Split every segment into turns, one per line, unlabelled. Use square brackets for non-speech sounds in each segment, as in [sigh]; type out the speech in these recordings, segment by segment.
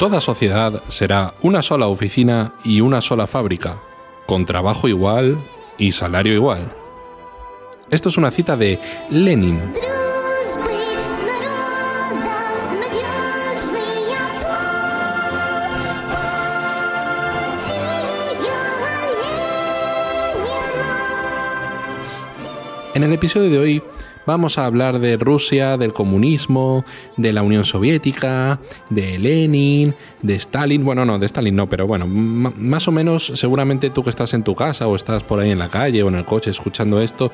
Toda sociedad será una sola oficina y una sola fábrica, con trabajo igual y salario igual. Esto es una cita de Lenin. En el episodio de hoy vamos a hablar de Rusia, del comunismo, de la Unión Soviética, de Lenin, de Stalin. Bueno, no, de Stalin no, pero bueno, más o menos seguramente tú que estás en tu casa o estás por ahí en la calle o en el coche escuchando esto,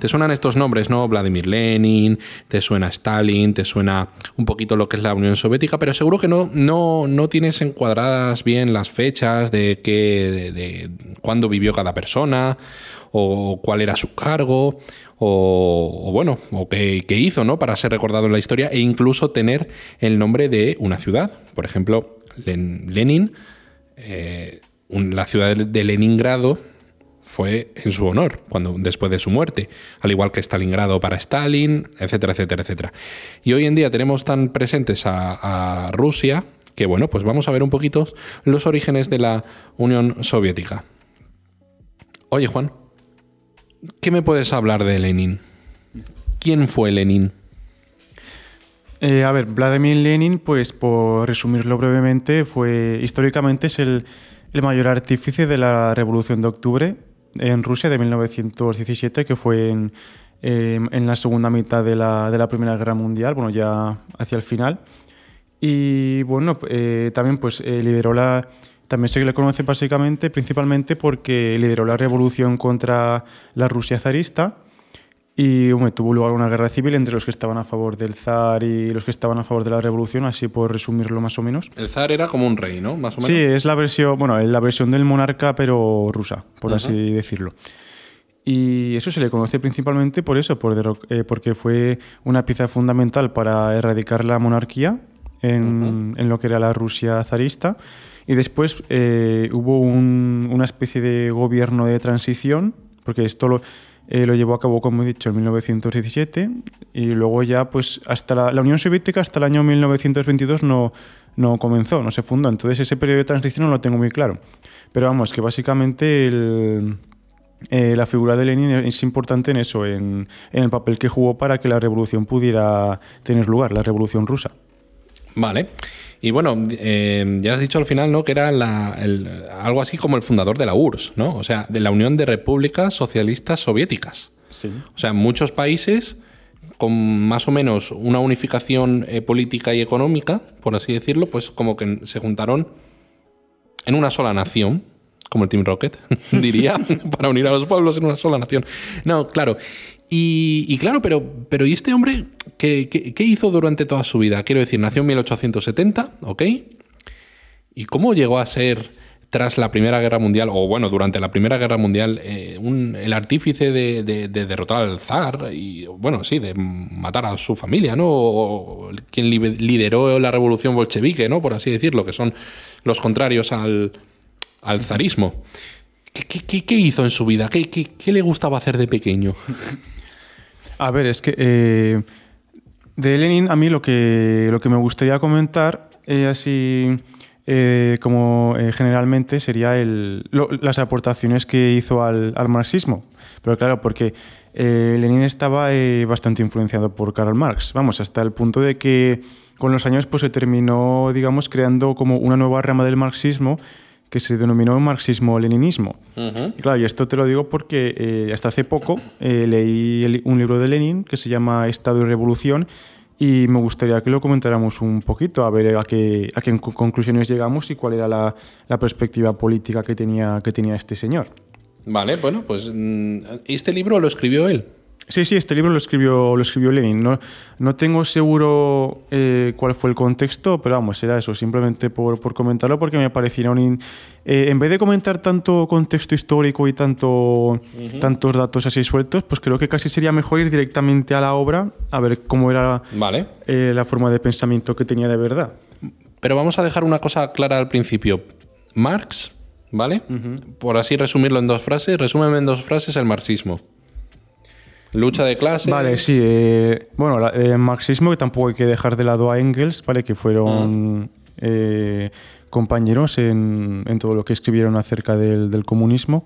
te suenan estos nombres, ¿no? Vladimir Lenin, te suena Stalin, te suena un poquito lo que es la Unión Soviética, pero seguro que no, no, no tienes encuadradas bien las fechas de, qué, de, de cuándo vivió cada persona o cuál era su cargo o, o bueno, o qué, qué hizo, ¿no? Para ser recordado en la historia e incluso tener el nombre de una ciudad. Por ejemplo, Len- Lenin, eh, la ciudad de Leningrado fue en su honor, cuando, después de su muerte, al igual que Stalingrado para Stalin, etcétera, etcétera, etcétera. Y hoy en día tenemos tan presentes a, a Rusia que, bueno, pues vamos a ver un poquito los orígenes de la Unión Soviética. Oye, Juan, ¿qué me puedes hablar de Lenin? ¿Quién fue Lenin?
Eh, a ver, Vladimir Lenin, pues por resumirlo brevemente, fue históricamente es el, el mayor artífice de la Revolución de Octubre en Rusia de 1917, que fue en, eh, en la segunda mitad de la, de la Primera Guerra Mundial, bueno, ya hacia el final. Y bueno, eh, también pues eh, lideró la... También se le conoce básicamente, principalmente porque lideró la revolución contra la Rusia zarista y tuvo lugar una guerra civil entre los que estaban a favor del zar y los que estaban a favor de la revolución, así por resumirlo más o menos.
El zar era como un rey, ¿no? Más o menos.
Sí, es la versión, bueno, es la versión del monarca, pero rusa, por así decirlo. Y eso se le conoce principalmente por eso, por eh, porque fue una pieza fundamental para erradicar la monarquía en, en lo que era la Rusia zarista. Y después eh, hubo un- una especie de gobierno de transición, porque esto lo, eh, lo llevó a cabo, como he dicho, en 1917, y luego ya, pues, hasta la, la Unión Soviética, hasta el año 1922, no, no comenzó, no se fundó. Entonces, ese periodo de transición no lo tengo muy claro. Pero vamos, que básicamente el, eh, la figura de Lenin es importante en eso, en, en el papel que jugó para que la revolución pudiera tener lugar, la revolución rusa.
Vale. Y bueno, eh, ya has dicho al final, ¿no? Que era la- el- algo así como el fundador de la URSS, ¿no? O sea, de la Unión de Repúblicas Socialistas Soviéticas.
Sí.
O sea, muchos países con más o menos una unificación eh, política y económica, por así decirlo, pues como que se juntaron en una sola nación, como el Team Rocket, [laughs] diría, [laughs] para unir a los pueblos en una sola nación. No, claro. Y, y claro, pero, pero ¿y este hombre ¿qué, qué, qué hizo durante toda su vida? Quiero decir, nació en 1870, ¿ok? ¿Y cómo llegó a ser, tras la Primera Guerra Mundial, o bueno, durante la Primera Guerra Mundial, eh, un- el artífice de, de- de derrotar al zar y, bueno, sí, de matar a su familia, ¿no? O, o quien li- lideró la revolución bolchevique, ¿no? Por así decirlo, que son los contrarios al, al zarismo. ¿Qué, hizo en su vida? ¿Qué, le gustaba hacer de pequeño? [laughs]
A ver, es que eh, de Lenin a mí lo que, lo que me gustaría comentar, eh, así eh, como eh, generalmente, sería el, las aportaciones que hizo al, al marxismo. Pero claro, porque Lenin estaba bastante influenciado por Karl Marx, vamos, hasta el punto de que con los años pues, se terminó, digamos, creando como una nueva rama del marxismo que se denominó marxismo-leninismo. Y claro, y esto te lo digo porque eh, hasta hace poco eh, leí el- un libro de Lenin que se llama Estado y Revolución y me gustaría que lo comentáramos un poquito, a ver a qué, a qué conc- conclusiones llegamos y cuál era la, la perspectiva política que tenía, que tenía este señor.
Vale, bueno, pues mm, este libro lo escribió él.
Sí, sí, este libro lo escribió, lo escribió Lenin. No, no tengo seguro eh, cuál fue el contexto, pero vamos, era eso, simplemente por, por comentarlo, porque me parecía un... eh, en vez de comentar tanto contexto histórico y tanto, tantos datos así sueltos, pues creo que casi sería mejor ir directamente a la obra a ver cómo era
Vale.
eh, la forma de pensamiento que tenía de verdad.
Pero vamos a dejar una cosa clara al principio. Marx, ¿vale? Por así resumirlo en dos frases, resúmeme en dos frases el marxismo. Lucha de clases.
Vale, sí. eh, bueno, la- el marxismo, que tampoco hay que dejar de lado a Engels, ¿vale? Que fueron eh, compañeros en, en todo lo que escribieron acerca del, del comunismo.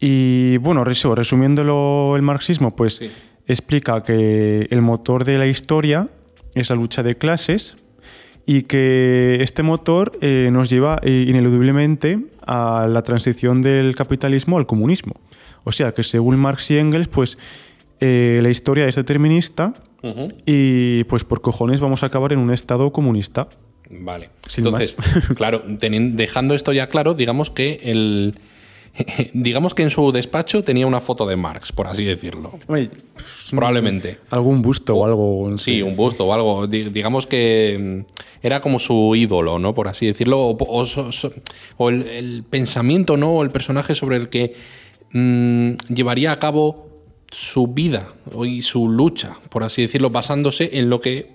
Y bueno, resu- resumiéndolo el marxismo, pues
Sí.
explica que el motor de la historia es la lucha de clases y que este motor eh, nos lleva eh, ineludiblemente a la transición del capitalismo al comunismo. O sea que según Marx y Engels, pues eh, la historia es determinista y pues por cojones vamos a acabar en un estado comunista.
Vale.
Sin
Entonces, claro, teniendo- dejando esto ya claro, digamos que el. [laughs] Digamos que en su despacho tenía una foto de Marx, por así decirlo.
Oye,
Probablemente.
algún busto o algo. no
Sí, un busto o algo. Di- Digamos que mm, era como su ídolo, ¿no? Por así decirlo. O, o so- so- o el, el pensamiento, ¿no? O el personaje sobre el que mm, llevaría a cabo su vida y su lucha, por así decirlo, basándose en lo que.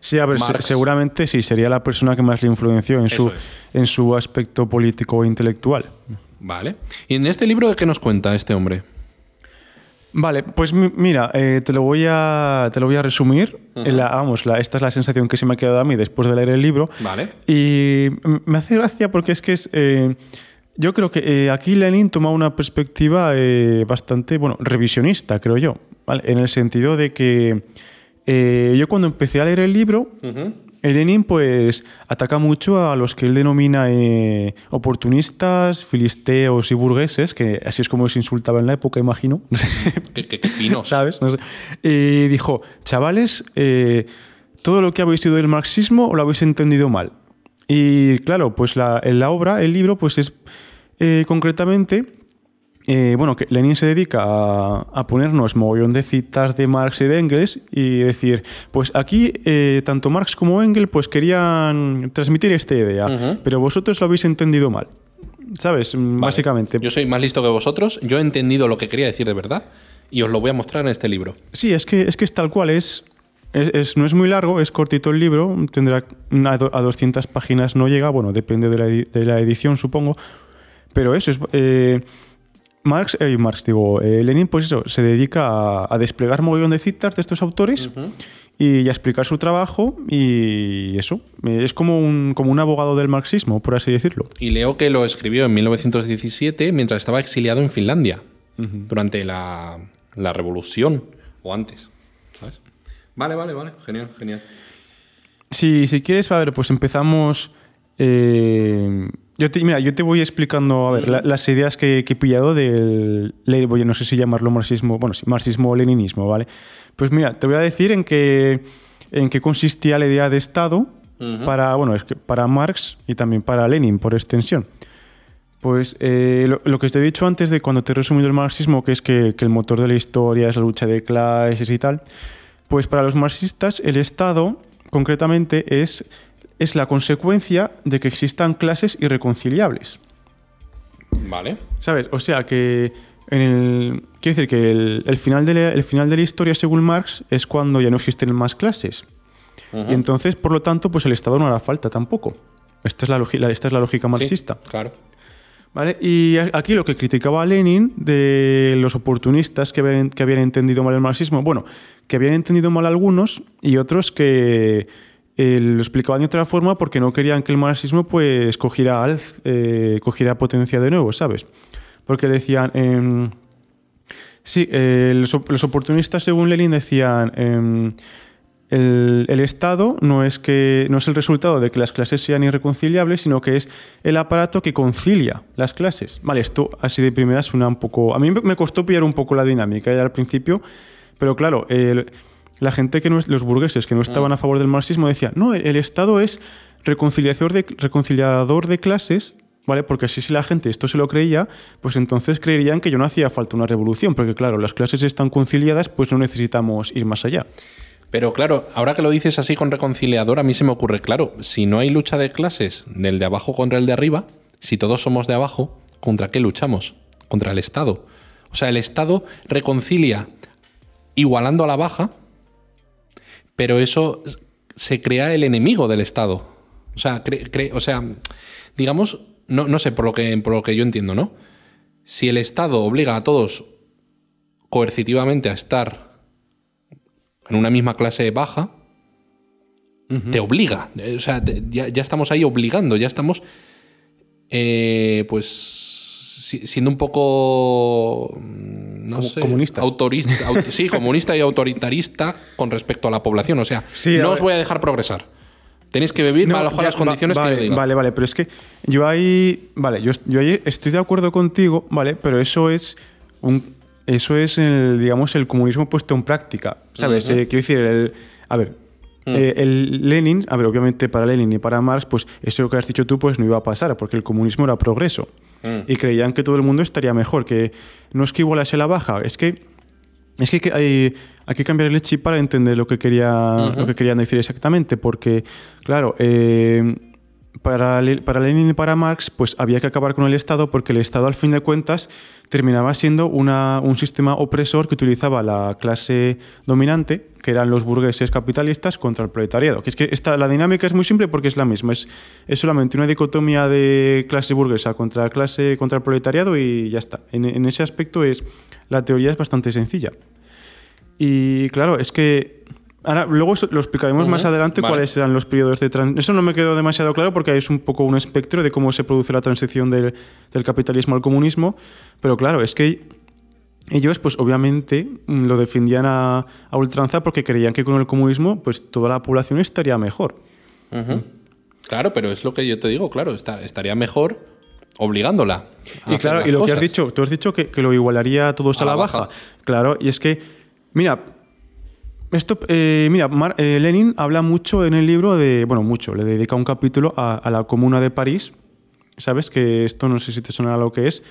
Sí, a ver,
Marx.
seguramente sí, sería la persona que más le influenció en su,
es.
en su aspecto político e intelectual.
Vale. ¿Y en este libro qué nos cuenta este hombre?
Vale, pues mi- mira, eh, te lo voy a, te lo voy a resumir. La- vamos, la- esta es la sensación que se me ha quedado a mí después de leer el libro.
Vale.
Y me hace gracia porque es que es. eh, yo creo que eh, aquí Lenin toma una perspectiva eh, bastante, bueno, revisionista, creo yo. ¿vale? En el sentido de que eh, yo cuando empecé a leer el libro, Lenin pues ataca mucho a los que él denomina oportunistas, filisteos y burgueses, que así es como se insultaba en la época, imagino.
Qué, qué- qué finos. [laughs]
¿Sabes? No sé. Y dijo, chavales, todo lo que habéis oído del marxismo lo habéis entendido mal. Y claro, pues la, en la obra, el libro, pues es eh, concretamente, eh, bueno, que Lenin se dedica a, a ponernos mogollón de citas de Marx y de Engels y decir, pues aquí eh, tanto Marx como Engels pues querían transmitir esta idea, pero vosotros lo habéis entendido mal. ¿Sabes?
Vale.
Básicamente.
Yo soy más listo que vosotros. Yo he entendido lo que quería decir de verdad. Y os lo voy a mostrar en este libro.
Sí, es que es, que es tal cual, es, es, es- no es muy largo, es cortito el libro, tendrá a 200 páginas, no llega, bueno, depende de la, de la edición, supongo, pero eso es... eh, Marx, eh, Marx, digo, eh, Lenin, pues eso, se dedica a, a desplegar mogollón de citas de estos autores y a explicar su trabajo y eso, eh, es como un, como un abogado del marxismo, por así decirlo.
Y leo que lo escribió en 1917 mientras estaba exiliado en Finlandia. Durante la, la revolución. O antes. ¿Sabes? Vale, vale, vale. Genial, genial.
Si, si quieres, a ver, pues empezamos. eh, yo te, mira, yo te voy explicando a ver, la- las ideas que, que he pillado del. voy- no sé si llamarlo marxismo. Bueno, sí, marxismo o leninismo, ¿vale? Pues mira, te voy a decir en qué, en qué consistía la idea de Estado para, bueno, es que para Marx y también para Lenin, por extensión. Pues eh, lo, lo que te he dicho antes de cuando te he resumido el marxismo, que es que, que el motor de la historia es la lucha de clases y tal, pues para los marxistas el Estado concretamente es, es la consecuencia de que existan clases irreconciliables.
Vale.
¿Sabes? O sea que en el, quiere decir que el, el final de la, el final de la historia según Marx es cuando ya no existen más clases. Y entonces, por lo tanto, pues el Estado no hará falta tampoco. Esta es la, esta es la lógica
Sí,
marxista.
claro.
¿Vale? Y aquí lo que criticaba Lenin de los oportunistas que habían, que habían entendido mal el marxismo, bueno, que habían entendido mal algunos y otros que eh, lo explicaban de otra forma porque no querían que el marxismo pues cogiera, eh, cogiera potencia de nuevo, ¿sabes? Porque decían... em, sí, eh, los, op- los oportunistas según Lenin decían... em, el, el Estado no es, que, no es el resultado de que las clases sean irreconciliables, sino que es el aparato que concilia las clases. Vale, esto así de primera suena un poco... A mí me- costó pillar un poco la dinámica ya al principio, pero claro, la gente que no es, los burgueses que no estaban a favor del marxismo decían, no, el, el Estado es reconciliador de, reconciliador de clases, ¿vale? Porque así si la gente esto se lo creía, pues entonces creerían que yo no hacía falta una revolución, porque claro, las clases están conciliadas, pues no necesitamos ir más allá.
Pero claro, ahora que lo dices así con reconciliador, a mí se me ocurre, claro, si no hay lucha de clases del de abajo contra el de arriba, si todos somos de abajo, ¿contra qué luchamos? Contra el Estado. O sea, el Estado reconcilia igualando a la baja, pero eso se crea el enemigo del Estado. O sea, cre- cre- o sea digamos, no, no sé, por lo, que, por lo que yo entiendo, ¿no? Si el Estado obliga a todos coercitivamente a estar en una misma clase baja, te obliga. O sea, te- ya, ya estamos ahí obligando, ya estamos, eh, pues, siendo un poco, mm, no
Como-
sé,
comunistas.
autorista, [laughs] aut- sí, comunista y autoritarista con respecto a la población. O sea,
Sí,
no os voy a dejar progresar. Tenéis que vivir
No,
bajo
ya,
las
va-
condiciones
vale,
que yo diga.
Vale, vale, pero es que yo ahí, vale, yo, yo ahí estoy de acuerdo contigo, vale, pero eso es un, eso es el, digamos, el comunismo puesto en práctica, ¿sabes? Eh, quiero decir, el, a ver,
Mm.
eh, el Lenin, a ver, obviamente para Lenin y para Marx, pues eso que has dicho tú, pues no iba a pasar, porque el comunismo era progreso.
Mm.
Y creían que todo el mundo estaría mejor, que no es que igualase la baja, es que es que hay, hay que cambiar el chip para entender lo que, quería, lo que querían decir exactamente, porque, claro, eh, para, para Lenin y para Marx, pues había que acabar con el Estado porque el Estado, al fin de cuentas, terminaba siendo una- un sistema opresor que utilizaba la clase dominante, que eran los burgueses capitalistas, contra el proletariado. Que es que esta, la dinámica es muy simple porque es la misma. Es, es solamente una dicotomía de clase burguesa contra clase contra el proletariado y ya está. En, en ese aspecto es la teoría es bastante sencilla. Y claro, es que ahora luego lo explicaremos más adelante
vale.
cuáles serán los periodos de transición. Eso no me quedó demasiado claro porque es un poco un espectro de cómo se produce la transición del, del capitalismo al comunismo, pero claro, es que ellos, pues obviamente, mm, lo defendían a, a ultranza porque creían que con el comunismo, pues toda la población estaría mejor.
Claro, pero es lo que yo te digo, claro, está- estaría mejor obligándola. a
Y
hacer
claro,
las
y lo que has dicho, tú has dicho que, que lo igualaría a todos
A la
baja.
baja.
Claro, y es que, mira, esto, eh, mira, Mar- eh, Lenin habla mucho en el libro de, bueno, mucho, le dedica un capítulo a, a la Comuna de París. ¿Sabes? Que esto no sé si te suena lo que es.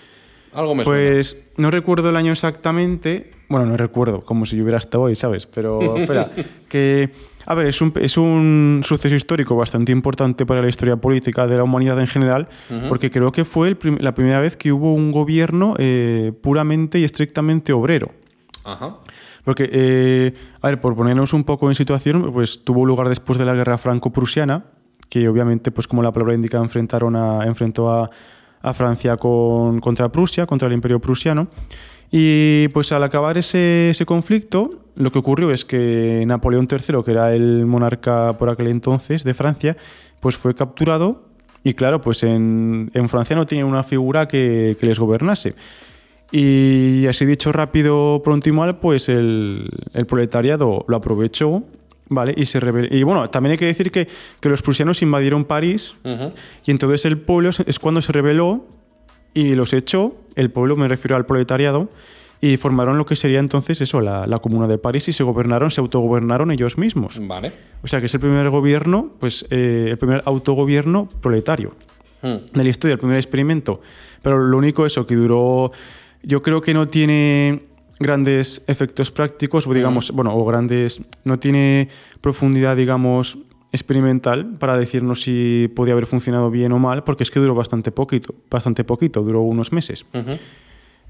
Algo me suena.
Pues no recuerdo el año exactamente. Bueno, no recuerdo, como si yo hubiera estado hoy, ¿sabes? Pero [laughs] espera, que. A ver, es un, es un suceso histórico bastante importante para la historia política de la humanidad en general, porque creo que fue el prim- la primera vez que hubo un gobierno eh, puramente y estrictamente obrero.
Ajá.
Porque, eh, a ver, por ponernos un poco en situación, pues tuvo lugar después de la guerra franco-prusiana, que obviamente, pues como la palabra indica, enfrentaron a, enfrentó a, a Francia con, contra Prusia, contra el imperio prusiano. Y pues al acabar ese, ese conflicto, lo que ocurrió es que Napoleón III, que era el monarca por aquel entonces de Francia, pues fue capturado y claro, pues en, en Francia no tenían una figura que, que les gobernase. Y así dicho rápido, pronto y mal, pues el, el proletariado lo aprovechó, ¿vale? Y se rebeló. Y bueno, también hay que decir que, que los prusianos invadieron París
Ujú.
y entonces el pueblo es- cuando se rebeló y los echó, el pueblo me refiero al proletariado, y formaron lo que sería entonces eso, la, la comuna de París y se gobernaron, se autogobernaron ellos mismos.
Vale.
O sea que es el primer gobierno, pues eh, el primer autogobierno proletario
Mm.
de la historia, el primer experimento. Pero lo único eso, que duró, yo creo que no tiene grandes efectos prácticos, o digamos, bueno, o grandes, no tiene profundidad, digamos, experimental para decirnos si podía haber funcionado bien o mal, porque es que duró bastante poquito, bastante poquito, duró unos meses.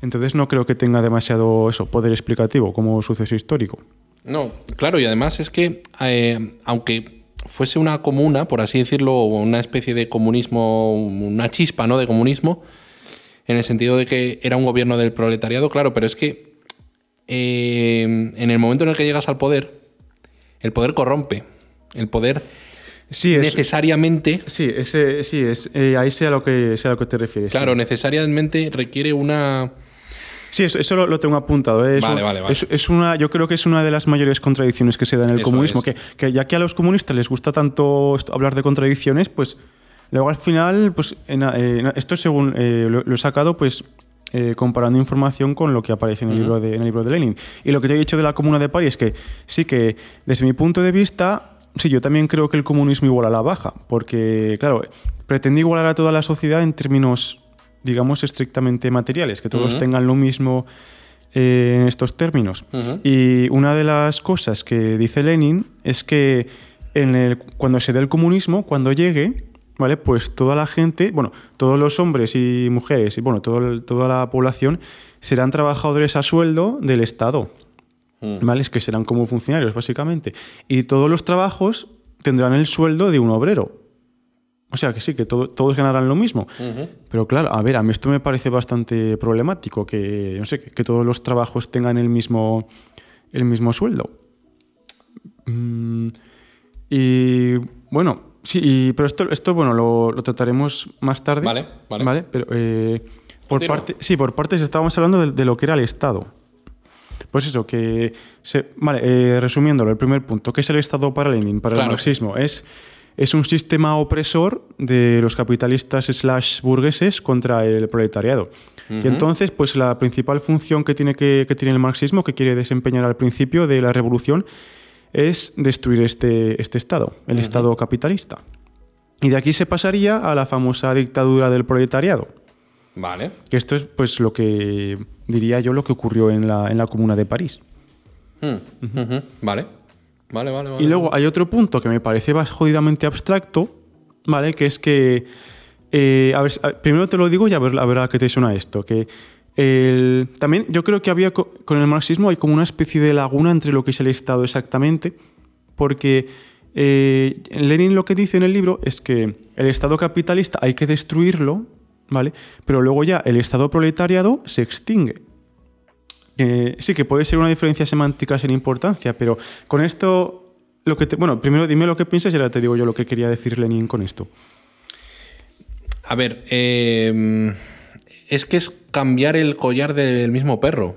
Entonces no creo que tenga demasiado eso, poder explicativo como suceso histórico.
No, claro, y además es que, eh, aunque fuese una comuna, por así decirlo, o una especie de comunismo, una chispa, ¿no? De comunismo, en el sentido de que era un gobierno del proletariado, claro, pero es que eh, en el momento en el que llegas al poder, el poder corrompe. El poder
Sí,
necesariamente,
sí, ese, sí es, eh, ahí sea lo que sea a lo que te refieres. sí.
claro, necesariamente requiere una...
Sí, eso, eso lo, lo tengo apuntado. ¿eh? Es
Vale, vale, vale.
Es, es una, yo creo que es una de las mayores contradicciones que se da en el
Eso
comunismo. Que, que ya que a los comunistas les gusta tanto hablar de contradicciones, pues luego al final, pues en- eh, esto según eh, lo, lo he sacado, pues eh, comparando información con lo que aparece en el, libro de, en el libro de Lenin. Y lo que te he dicho de la Comuna de París es que sí que desde mi punto de vista, sí, yo también creo que el comunismo iguala a la baja, porque claro, pretende igualar a toda la sociedad en términos digamos, estrictamente materiales, que todos tengan lo mismo en estos términos.
Ujú.
Y una de las cosas que dice Lenin es que en el- cuando se dé el comunismo, cuando llegue, ¿vale? Pues toda la gente, bueno, todos los hombres y mujeres, y bueno, todo toda la población serán trabajadores a sueldo del Estado.
Mm.
¿Vale? Es que serán como funcionarios, básicamente. Y todos los trabajos tendrán el sueldo de un obrero. O sea que sí, que todo- todos ganarán lo mismo. Pero claro, a ver, a mí esto me parece bastante problemático, que, no sé, que, que todos los trabajos tengan el mismo, el mismo sueldo. Mm, Y bueno, sí, y- pero esto, esto bueno, lo, lo trataremos más tarde.
Vale, vale.
pero eh, por parte, sí, por partes estábamos hablando de, de lo que era el Estado. Pues eso, que... se- vale, eh, resumiéndolo, el primer punto, ¿qué es el Estado para Lenin, para
Claro.
el marxismo? Es, es un sistema opresor de los capitalistas slash burgueses contra el proletariado. Y entonces, pues la principal función que tiene, que, que tiene el marxismo, que quiere desempeñar al principio de la revolución, es destruir este, este Estado, el Estado capitalista. Y de aquí se pasaría a la famosa dictadura del proletariado.
Vale.
Que esto es pues lo que diría yo lo que ocurrió en la, en la comuna de París.
Mm, ujú, Vale. Vale, vale, vale.
Y luego hay otro punto que me parece más jodidamente abstracto, ¿vale? Que es que. eh, a ver, primero te lo digo y a ver, a ver a qué te suena esto. Que también yo creo que había co- con el marxismo hay como una especie de laguna entre lo que es el Estado exactamente, porque eh, Lenin lo que dice en el libro es que el Estado capitalista hay que destruirlo, ¿vale? Pero luego ya el Estado proletariado se extingue. Eh, sí, que puede ser una diferencia semántica sin importancia, pero con esto, lo que te, bueno, primero dime lo que piensas y ahora te digo yo lo que quería decir Lenin con esto.
A ver, eh, es que es cambiar el collar del mismo perro,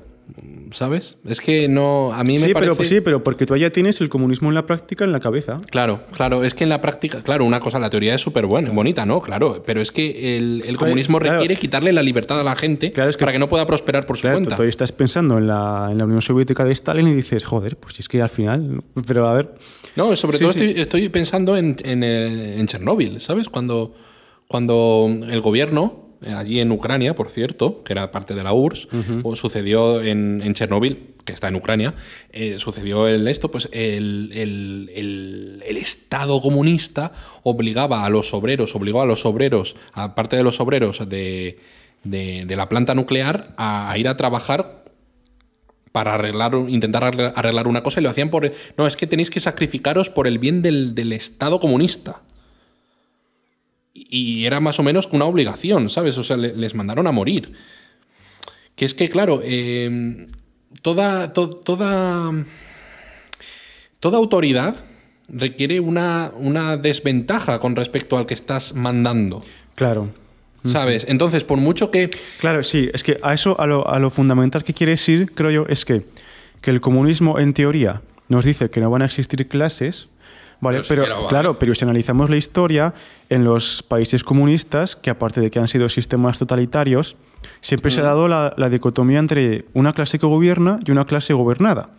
¿sabes? Es que no, a mí me
Sí
parece...
pero, sí, pero porque tú ya tienes el comunismo en la práctica en la cabeza.
Claro, claro, es que en la práctica, claro, una cosa, la teoría es súper buena, bonita, ¿no? Claro, pero es que el, el comunismo
claro.
requiere quitarle la libertad a la gente
Claro, es que-
para que no pueda prosperar por su
Claro, tú
cuenta.
todavía estás pensando en la, en la Unión Soviética de Stalin y dices, joder, pues si es que al final. ¿no? Pero a ver.
No, sobre
Sí,
todo
sí.
Estoy, estoy pensando en, en, el- en Chernóbil, ¿sabes? Cuando, cuando el gobierno, eh, allí en Ucrania, por cierto, que era parte de la URSS, o sucedió en, en Chernóbil, que está en Ucrania, eh, sucedió el, esto, pues el, el- el- el Estado comunista obligaba a los obreros, obligó a los obreros, aparte de los obreros de, de- de la planta nuclear, a, a ir a trabajar para arreglar, intentar arreglar- arreglar una cosa y lo hacían por... No, es que tenéis que sacrificaros por el bien del, del Estado comunista. Y era más o menos una obligación, ¿sabes? O sea, le- les mandaron a morir. Que es que, claro, eh, toda, to- toda, toda autoridad requiere una, una desventaja con respecto al que estás mandando,
Claro.
¿sabes? Entonces, por mucho que...
Claro, sí, es que a eso, a lo, a lo fundamental que quieres ir, creo yo, es que, que el comunismo, en teoría, nos dice que no van a existir clases, ¿vale?
Pero
claro, pero si analizamos la historia, en los países comunistas, que aparte de que han sido sistemas totalitarios, siempre se ha dado la, la dicotomía entre una clase que gobierna y una clase gobernada.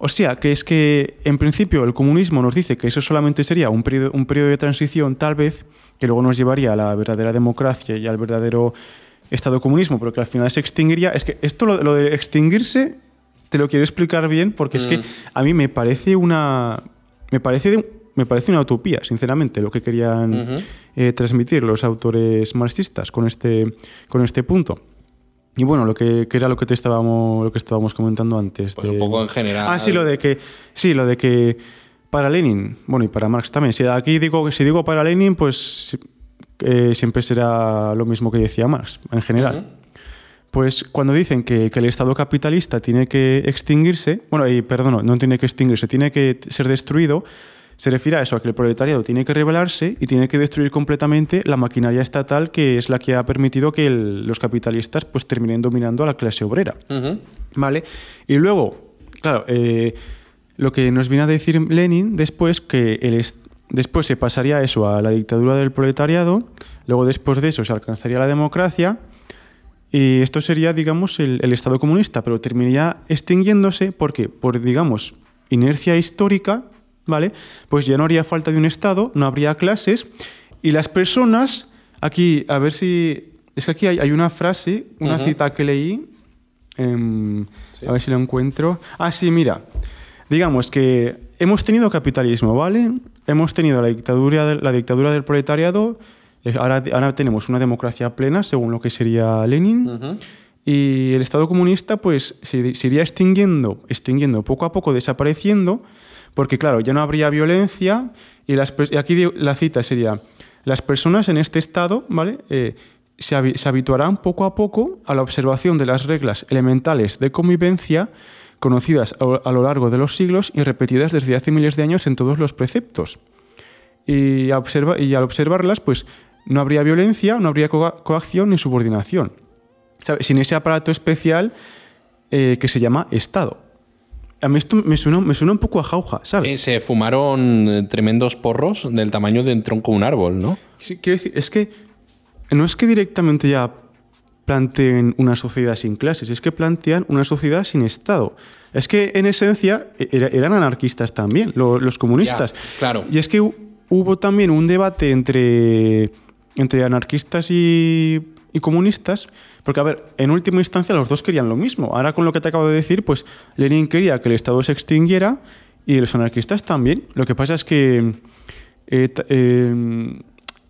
O sea, que es que en principio el comunismo nos dice que eso solamente sería un periodo, un periodo de transición, tal vez, que luego nos llevaría a la verdadera democracia y al verdadero Estado comunismo, pero que al final se extinguiría. Es que esto, lo, lo de extinguirse, te lo quiero explicar bien, porque es que a mí me parece una. Me parece, de- me parece una utopía, sinceramente, lo que querían eh, transmitir los autores marxistas con este, con este punto. Y bueno, lo que, que era lo que te estábamos, lo que estábamos comentando antes.
Pues un poco en general.
Ah, sí, lo de que. Sí, lo de que. Para Lenin, bueno, y para Marx también. Si aquí digo que si digo para Lenin, pues eh, siempre será lo mismo que decía Marx, en general. Pues cuando dicen que, que el Estado capitalista tiene que extinguirse, bueno, y perdón, no tiene que extinguirse, tiene que ser destruido, se refiere a eso, a que el proletariado tiene que rebelarse y tiene que destruir completamente la maquinaria estatal que es la que ha permitido que el- los capitalistas pues terminen dominando a la clase obrera.
Ujú.
¿Vale? Y luego, claro, eh, lo que nos viene a decir Lenin después, que el después se pasaría eso, a la dictadura del proletariado, luego después de eso se alcanzaría la democracia, y esto sería, digamos, el, el Estado comunista, pero terminaría extinguiéndose porque, por, digamos, inercia histórica, ¿vale? Pues ya no haría falta de un Estado, no habría clases, y las personas, aquí, a ver si... Es que aquí hay, hay una frase, una cita que leí, em, a ver si lo encuentro. Ah, sí, mira. Digamos que hemos tenido capitalismo, ¿vale? Hemos tenido la dictadura, la dictadura del proletariado, ahora, ahora tenemos una democracia plena, según lo que sería Lenin. Y el Estado comunista, pues, se, se iría extinguiendo, extinguiendo, poco a poco desapareciendo, porque, claro, ya no habría violencia. Y, las, y aquí la cita sería: las personas en este estado, ¿vale? Eh, se, se habituarán poco a poco a la observación de las reglas elementales de convivencia conocidas a, a lo largo de los siglos y repetidas desde hace miles de años en todos los preceptos. Y, observa, y al observarlas, pues no habría violencia, no habría coa- coacción ni subordinación. ¿Sabes? Sin ese aparato especial eh, que se llama Estado. A mí esto me suena, me suena un poco a jauja, ¿sabes?
Eh, se fumaron eh, tremendos porros del tamaño de un tronco de un árbol, ¿no?
Sí, quiero decir, es que no es que directamente ya planteen una sociedad sin clases, es que plantean una sociedad sin Estado. Es que en esencia e- era- eran anarquistas también, lo- los comunistas.
Ya, claro.
Y es que hu- hubo también un debate entre, entre anarquistas y, y comunistas, porque a ver, en última instancia los dos querían lo mismo. Ahora con lo que te acabo de decir, pues Lenin quería que el Estado se extinguiera y los anarquistas también. Lo que pasa es que eh, eh,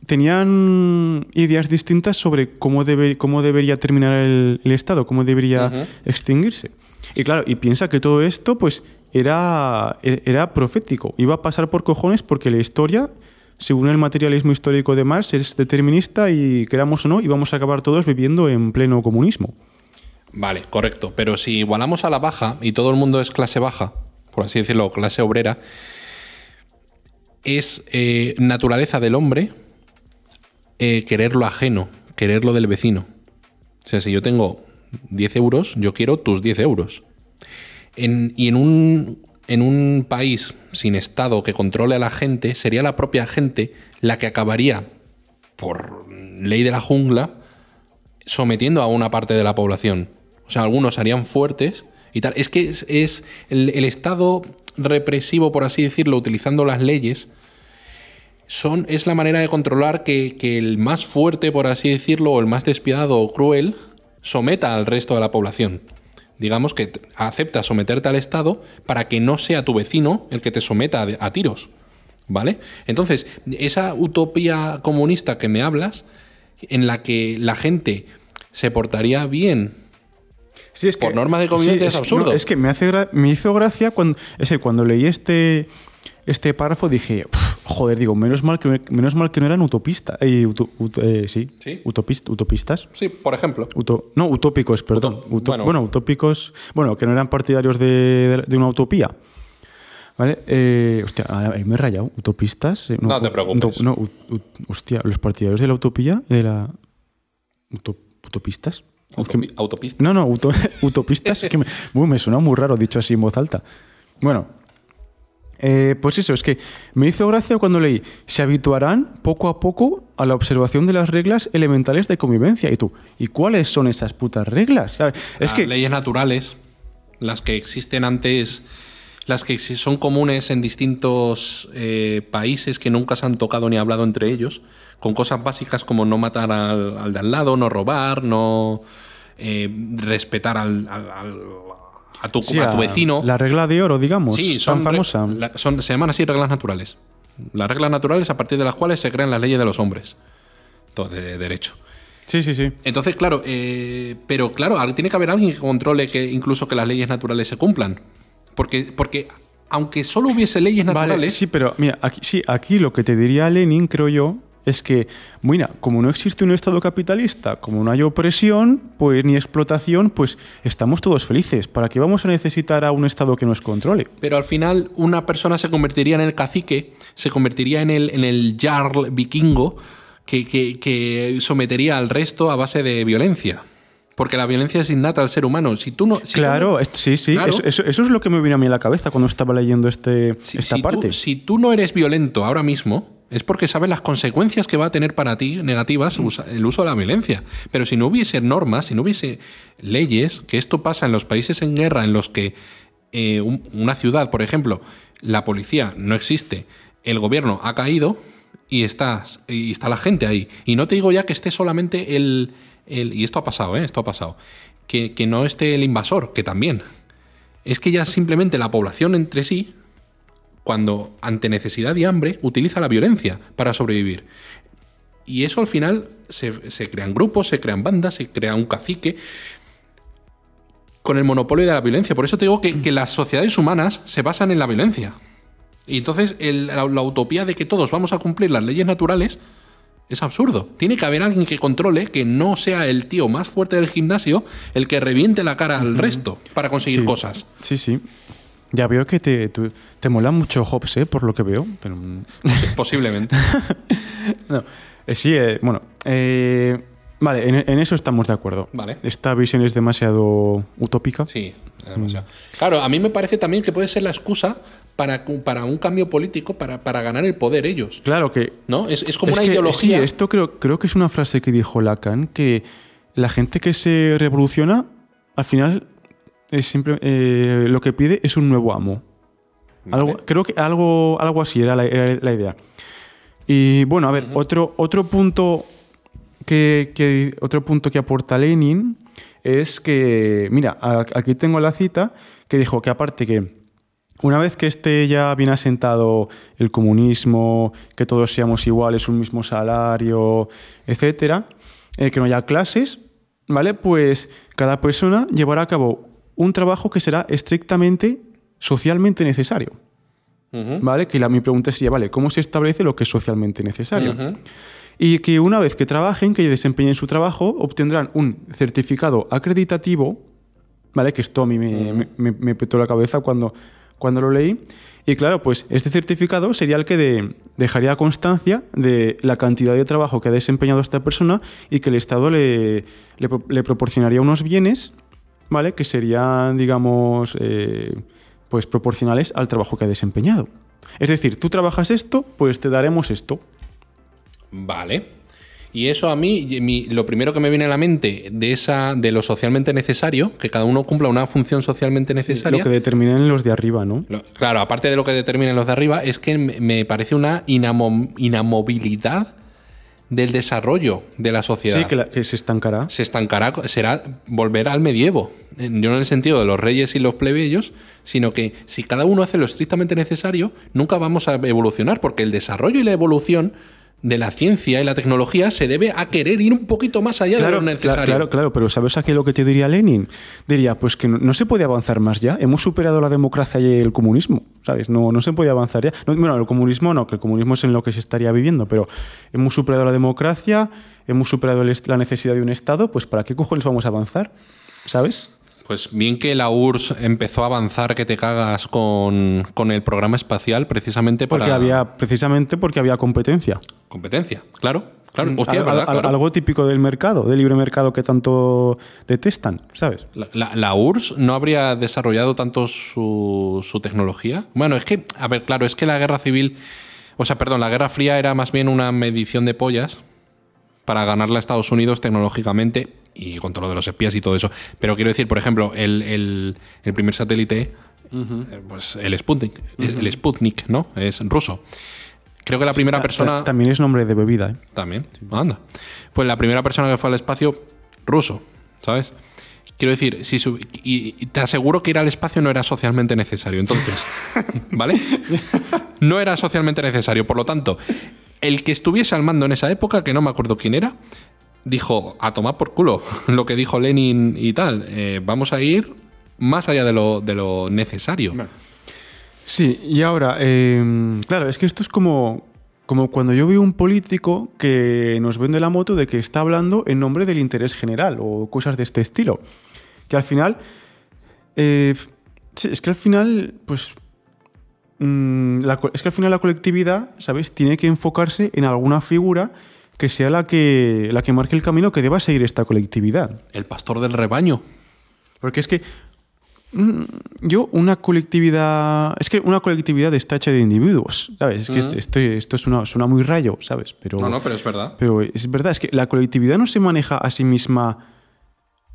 tenían ideas distintas sobre cómo, debe, cómo debería terminar el, el Estado, cómo debería extinguirse. Y claro, y piensa que todo esto pues era, era profético, iba a pasar por cojones porque la historia, según el materialismo histórico de Marx, es determinista y queramos o no, íbamos a acabar todos viviendo en pleno comunismo.
Vale, correcto. Pero si igualamos a la baja y todo el mundo es clase baja, por así decirlo, clase obrera, es eh, naturaleza del hombre eh, querer lo ajeno, querer lo del vecino. O sea, si yo tengo 10 euros, yo quiero tus 10 euros. Y en un, en un país sin Estado que controle a la gente, sería la propia gente la que acabaría, por ley de la jungla, sometiendo a una parte de la población. O sea, algunos harían fuertes y tal. Es que es, el, el Estado represivo, por así decirlo, utilizando las leyes, son, es la manera de controlar que, que el más fuerte, por así decirlo, o el más despiadado o cruel, someta al resto de la población. Digamos que t- acepta someterte al Estado para que no sea tu vecino el que te someta a, a tiros. ¿Vale? Entonces, esa utopía comunista que me hablas, en la que la gente se portaría bien
Sí, es
Por norma de convivencia es absurdo.
es que me, hace me hizo gracia cuando, cuando leí este, este párrafo dije, "Pf, joder, digo, menos mal que, menos mal que no eran utopistas. eh, uto- ut- eh, sí,
Sí.
utopist- utopistas.
Sí, por ejemplo.
Uto- no, utópicos, perdón.
Uto-
Uto-
bueno.
bueno. utópicos, bueno, que no eran partidarios de, de- de una utopía. ¿Vale? Eh, hostia, me he rayado. ¿Utopistas? Eh,
No te preocupes.
No, hostia, los partidarios de la utopía, de la... uto- ¿Utopistas?
Autopi- autopista.
no, no, uto- [laughs] utopistas, es que me, uy, me suena muy raro dicho así en voz alta. Bueno, eh, pues eso, es que me hizo gracia cuando leí, se habituarán poco a poco a la observación de las reglas elementales de convivencia. Y tú, ¿y cuáles son esas putas reglas? ¿Sabes? Es
Las
que...
leyes naturales, las que existen antes, las que son comunes en distintos eh, países que nunca se han tocado ni hablado entre ellos, con cosas básicas como no matar al, al de al lado, no robar, no eh, respetar al, al- al- a, tu,
sí,
a tu vecino.
La regla de oro, digamos,
Sí, son
tan famosa.
la- son- se llaman así reglas naturales. Las reglas naturales a partir de las cuales se crean las leyes de los hombres. Todo de derecho.
Sí, sí, sí.
Entonces, claro, eh, pero claro, tiene que haber alguien que controle que incluso que las leyes naturales se cumplan. Porque, porque aunque solo hubiese leyes
Vale,
naturales,
sí, pero mira, aquí, sí, aquí lo que te diría Lenin, creo yo, es que, mira, como no existe un Estado capitalista, como no hay opresión, pues ni explotación, pues estamos todos felices. ¿Para qué vamos a necesitar a un Estado que nos controle?
pero al final una persona se convertiría en el cacique, se convertiría en el, en el jarl vikingo que, que- que sometería al resto a base de violencia. Porque la violencia es innata al ser humano. Si tú no, si tú no-
claro, sí, sí,
Claro.
Eso, eso- eso es lo que me vino a mí a la cabeza cuando estaba leyendo este,
Si,
esta
si
parte.
Tú, si tú no eres violento ahora mismo, es porque sabes las consecuencias que va a tener para ti negativas usa- el uso de la violencia. Pero si no hubiese normas, si no hubiese leyes, que esto pasa en los países en guerra, en los que eh, un- una ciudad, por ejemplo, la policía no existe, el gobierno ha caído y, estás, y está la gente ahí. Y no te digo ya que esté solamente el... el- y esto ha pasado, ¿eh? Esto ha pasado. Que, que no esté el invasor, que también. Es que ya simplemente la población entre sí cuando ante necesidad y hambre utiliza la violencia para sobrevivir. Y eso al final se, se crean grupos, se crean bandas, se crea un cacique con el monopolio de la violencia. Por eso te digo que, que las sociedades humanas se basan en la violencia. Y entonces el- la, la utopía de que todos vamos a cumplir las leyes naturales Es absurdo. Tiene que haber alguien que controle que no sea el tío más fuerte del gimnasio el que reviente la cara al resto para conseguir
Sí.
cosas.
Sí, sí. Ya veo que te, tú- te mola mucho Hobbes, ¿eh? Por lo que veo. Pero, mm, [laughs]
Posiblemente. [laughs]
no. Eh, sí, eh, bueno. eh, vale, en, en eso estamos de acuerdo.
Vale.
Esta visión es demasiado utópica.
Sí, demasiado. Claro, a mí me parece también que puede ser la excusa para, para un cambio político, para, para ganar el poder ellos.
Claro que
¿No? Es, es como
Es
una
que,
ideología.
Sí, esto creo, creo que es una frase que dijo Lacan, que la gente que se revoluciona, al final, es simple, eh, lo que pide es un nuevo amo. Algo,
Vale.
creo que algo, algo así era la, era la idea. Y bueno, a ver, otro, otro punto que, que- otro punto que aporta Lenin es que, mira, aquí tengo la cita que dijo que aparte que una vez que esté ya bien asentado el comunismo, que todos seamos iguales, un mismo salario, etcétera, eh, que no haya clases, ¿vale? Pues cada persona llevará a cabo un trabajo que será estrictamente socialmente necesario. ¿Vale? Que la, mi pregunta sería, ¿vale? ¿Cómo se establece lo que es socialmente necesario? Y que una vez que trabajen, que desempeñen su trabajo, obtendrán un certificado acreditativo, ¿vale? Que esto a mí me, me- me- me petó la cabeza cuando, cuando lo leí. Y claro, pues este certificado sería el que de- dejaría constancia de la cantidad de trabajo que ha desempeñado esta persona y que el Estado le, le proporcionaría unos bienes, ¿vale? Que serían, digamos, eh, pues proporcionales al trabajo que ha desempeñado. Es decir, tú trabajas esto, pues te daremos esto.
Vale. Y eso a mí, mi- lo primero que me viene a la mente de esa, de lo socialmente necesario, que cada uno cumpla una función socialmente necesaria.
Lo que determinan los de arriba, ¿no?
Lo- Claro, aparte de lo que determinen los de arriba, es que me me parece una inamo- inamovilidad del desarrollo de la sociedad.
Sí, que, la- que se estancará.
Se estancará, será volver al medievo. Yo no en el sentido de los reyes y los plebeyos, sino que si cada uno hace lo estrictamente necesario, nunca vamos a evolucionar, porque el desarrollo y la evolución de la ciencia y la tecnología se debe a querer ir un poquito más allá de lo necesario.
cla- claro, claro, pero ¿sabes aquí lo que te diría Lenin? Diría, pues que no, no se puede avanzar más ya. Hemos superado la democracia y el comunismo, ¿sabes? No, no se puede avanzar ya. No, bueno, el comunismo no, que el comunismo es en lo que se estaría viviendo, pero hemos superado la democracia, hemos superado el la necesidad de un Estado, pues ¿para qué cojones vamos a avanzar? ¿Sabes?
Pues bien que la URSS empezó a avanzar que te cagas con, con el programa espacial precisamente para
Porque había, precisamente porque había competencia.
competencia. Claro, claro. Hostia,
Al-
¿verdad?
al-
Claro.
Algo típico del mercado, del libre mercado que tanto detestan, ¿sabes?
La, la- la URSS no habría desarrollado tanto su, su tecnología. Bueno, es que, a ver, claro, es que la guerra civil, o sea, perdón, la guerra fría era más bien una medición de pollas para ganarle a Estados Unidos tecnológicamente y con todo lo de los espías y todo eso. Pero quiero decir, por ejemplo, el, el- el primer satélite, eh, pues el Sputnik, es el Sputnik, ¿no? Es ruso. Creo que la primera persona...
ta- También es nombre de bebida, ¿eh?
También. Anda. Pues la primera persona que fue al espacio, ruso, ¿sabes? Quiero decir, si su- y, y te aseguro que ir al espacio no era socialmente necesario. Entonces, [laughs] ¿vale? No era socialmente necesario. Por lo tanto, el que estuviese al mando en esa época, que no me acuerdo quién era, dijo, a tomar por culo [laughs] lo que dijo Lenin y tal. eh, vamos a ir más allá de lo, de lo necesario.
Sí, y ahora, eh, claro, es que esto es como, como cuando yo veo un político que nos vende la moto de que está hablando en nombre del interés general o cosas de este estilo. Que al final, eh, sí, es que al final, pues, mm, la es que al final la colectividad, ¿sabes? Tiene que enfocarse en alguna figura que sea la que, la que marque el camino que deba seguir esta colectividad.
El pastor del rebaño.
Porque es que mm, yo, una colectividad. Es que una colectividad está hecha de individuos, ¿sabes? Es que esto, esto suena, suena muy rayo, ¿sabes? Pero,
No, no, pero es verdad.
pero es verdad, es que la colectividad no se maneja a sí misma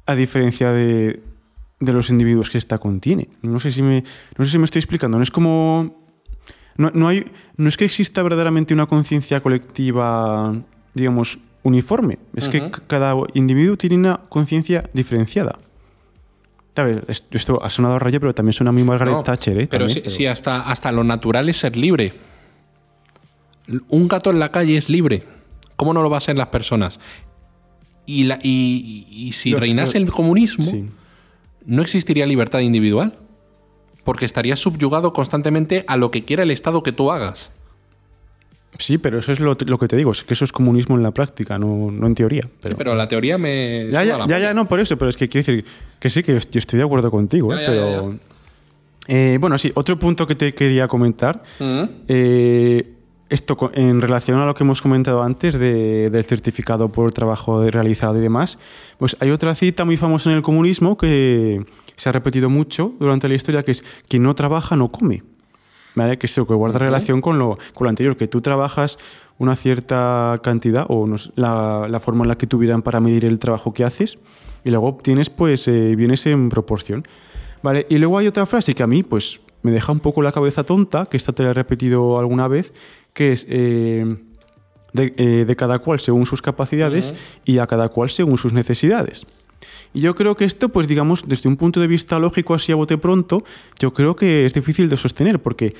a diferencia de, de los individuos que esta contiene. No sé si me, no sé si me estoy explicando. No es como. No, no hay, no es que exista verdaderamente una conciencia colectiva, digamos, uniforme. Es que cada individuo tiene una conciencia diferenciada. ¿Sabes? Es- Esto ha sonado a rayo, pero también suena muy Margaret
No,
Thatcher, ¿eh?
Pero,
También,
si, si hasta, hasta lo natural es ser libre. Un gato en la calle es libre. ¿Cómo no lo va a ser las personas? Y, la- y- y- y si reinase el comunismo,
Sí.
no existiría libertad individual. Porque estarías subyugado constantemente a lo que quiera el Estado que tú hagas.
Sí, pero eso es lo, lo que te digo, es que eso es comunismo en la práctica, no, no en teoría.
Sí,
Pero,
pero la teoría me.
ya, ya, ya, ya, no, por eso, pero es que quiero decir que sí, que yo estoy de acuerdo contigo,
Ya,
¿eh?
ya, ya,
pero... Eh, bueno, sí, otro punto que te quería comentar.
Mm.
eh, esto en relación a lo que hemos comentado antes de- del certificado por trabajo realizado y demás, pues hay otra cita muy famosa en el comunismo que se ha repetido mucho durante la historia, que es quien no trabaja no come. ¿Vale? Que eso que guarda relación con lo, con lo anterior, que tú trabajas una cierta cantidad o la, la forma en la que tuvieran para medir el trabajo que haces y luego obtienes pues eh, bienes en proporción. ¿Vale? Y luego hay otra frase que a mí pues me deja un poco la cabeza tonta, que esta te la he repetido alguna vez, que es eh, de, eh, de cada cual según sus capacidades y a cada cual según sus necesidades. Y yo creo que esto, pues digamos, desde un punto de vista lógico así a bote pronto, yo creo que es difícil de sostener, porque,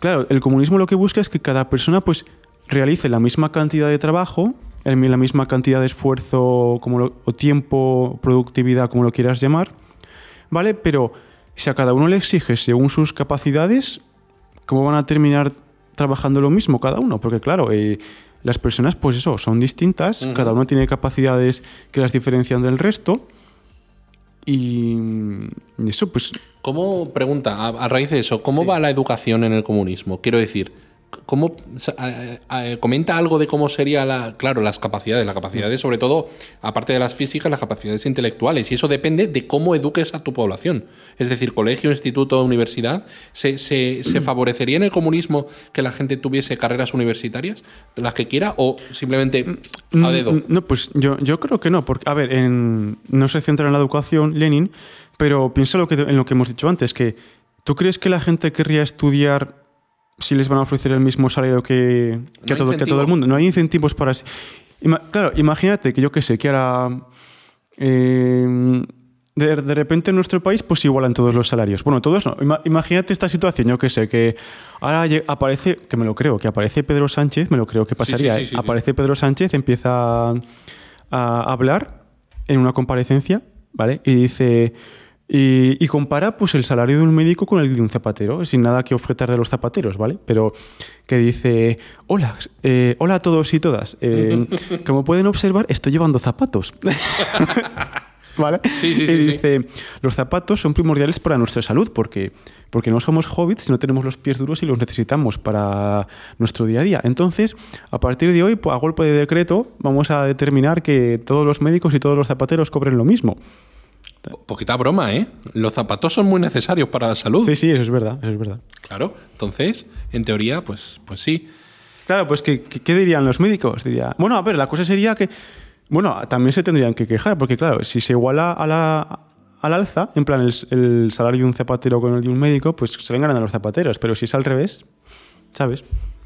claro, el comunismo lo que busca es que cada persona pues realice la misma cantidad de trabajo, la misma cantidad de esfuerzo como o tiempo, productividad, como lo quieras llamar, ¿vale? Pero si a cada uno le exige según sus capacidades, ¿cómo van a terminar trabajando lo mismo cada uno? Porque claro, eh, las personas, pues eso, son distintas, cada uno tiene capacidades que las diferencian del resto. Y eso, pues,
¿Cómo, pregunta, a, a raíz de eso, cómo va la educación en el comunismo? Quiero decir, ¿cómo comenta algo de cómo sería la, claro, las capacidades, las capacidades sobre todo, aparte de las físicas, las capacidades intelectuales, y eso depende de cómo eduques a tu población. Es decir, colegio, instituto, universidad, ¿se, se, se [clears throat] favorecería en el comunismo que la gente tuviese carreras universitarias, las que quiera, o simplemente a dedo?
Mm, No, pues yo, yo creo que no, porque, a ver, en- no se centra en la educación, Lenin, pero piensa lo que, en lo que hemos dicho antes, que ¿tú crees que la gente querría estudiar si les van a ofrecer el mismo salario que, que, a, todo, que a todo el mundo? No hay incentivos para... así- Ima- claro, imagínate que yo qué sé, que ahora... eh, de, de repente en nuestro país pues igualan todos los salarios. Bueno, todos no. Ima- imagínate esta situación, yo qué sé, que ahora aparece, que me lo creo, que aparece Pedro Sánchez, me lo creo que pasaría.
sí,
¿eh?
sí,
aparece Pedro Sánchez, empieza a hablar en una comparecencia, ¿vale? Y dice... Y, y compara pues el salario de un médico con el de un zapatero, sin nada que objetar de los zapateros, ¿vale? Pero que dice, hola, eh, hola a todos y todas. eh, [laughs] como pueden observar, estoy llevando zapatos. [laughs] ¿Vale?
Sí, sí,
y
sí,
dice, los zapatos son primordiales para nuestra salud porque, porque no somos hobbits, no tenemos los pies duros y los necesitamos para nuestro día a día. Entonces, a partir de hoy, pues, a golpe de decreto, vamos a determinar que todos los médicos y todos los zapateros cobren lo mismo.
Po- Poquita broma, ¿eh? Los zapatos son muy necesarios para la salud.
Sí, sí, eso es verdad, eso es verdad.
Claro, entonces, en teoría, pues, pues sí.
Claro, pues ¿qué, qué- dirían los médicos? Diría, bueno, a ver, la cosa sería que, bueno, también se tendrían que quejar, porque claro, si se iguala a la, al alza, en plan el, el salario de un zapatero con el de un médico, pues se ven ganando los zapateros, pero si es al revés, ¿sabes?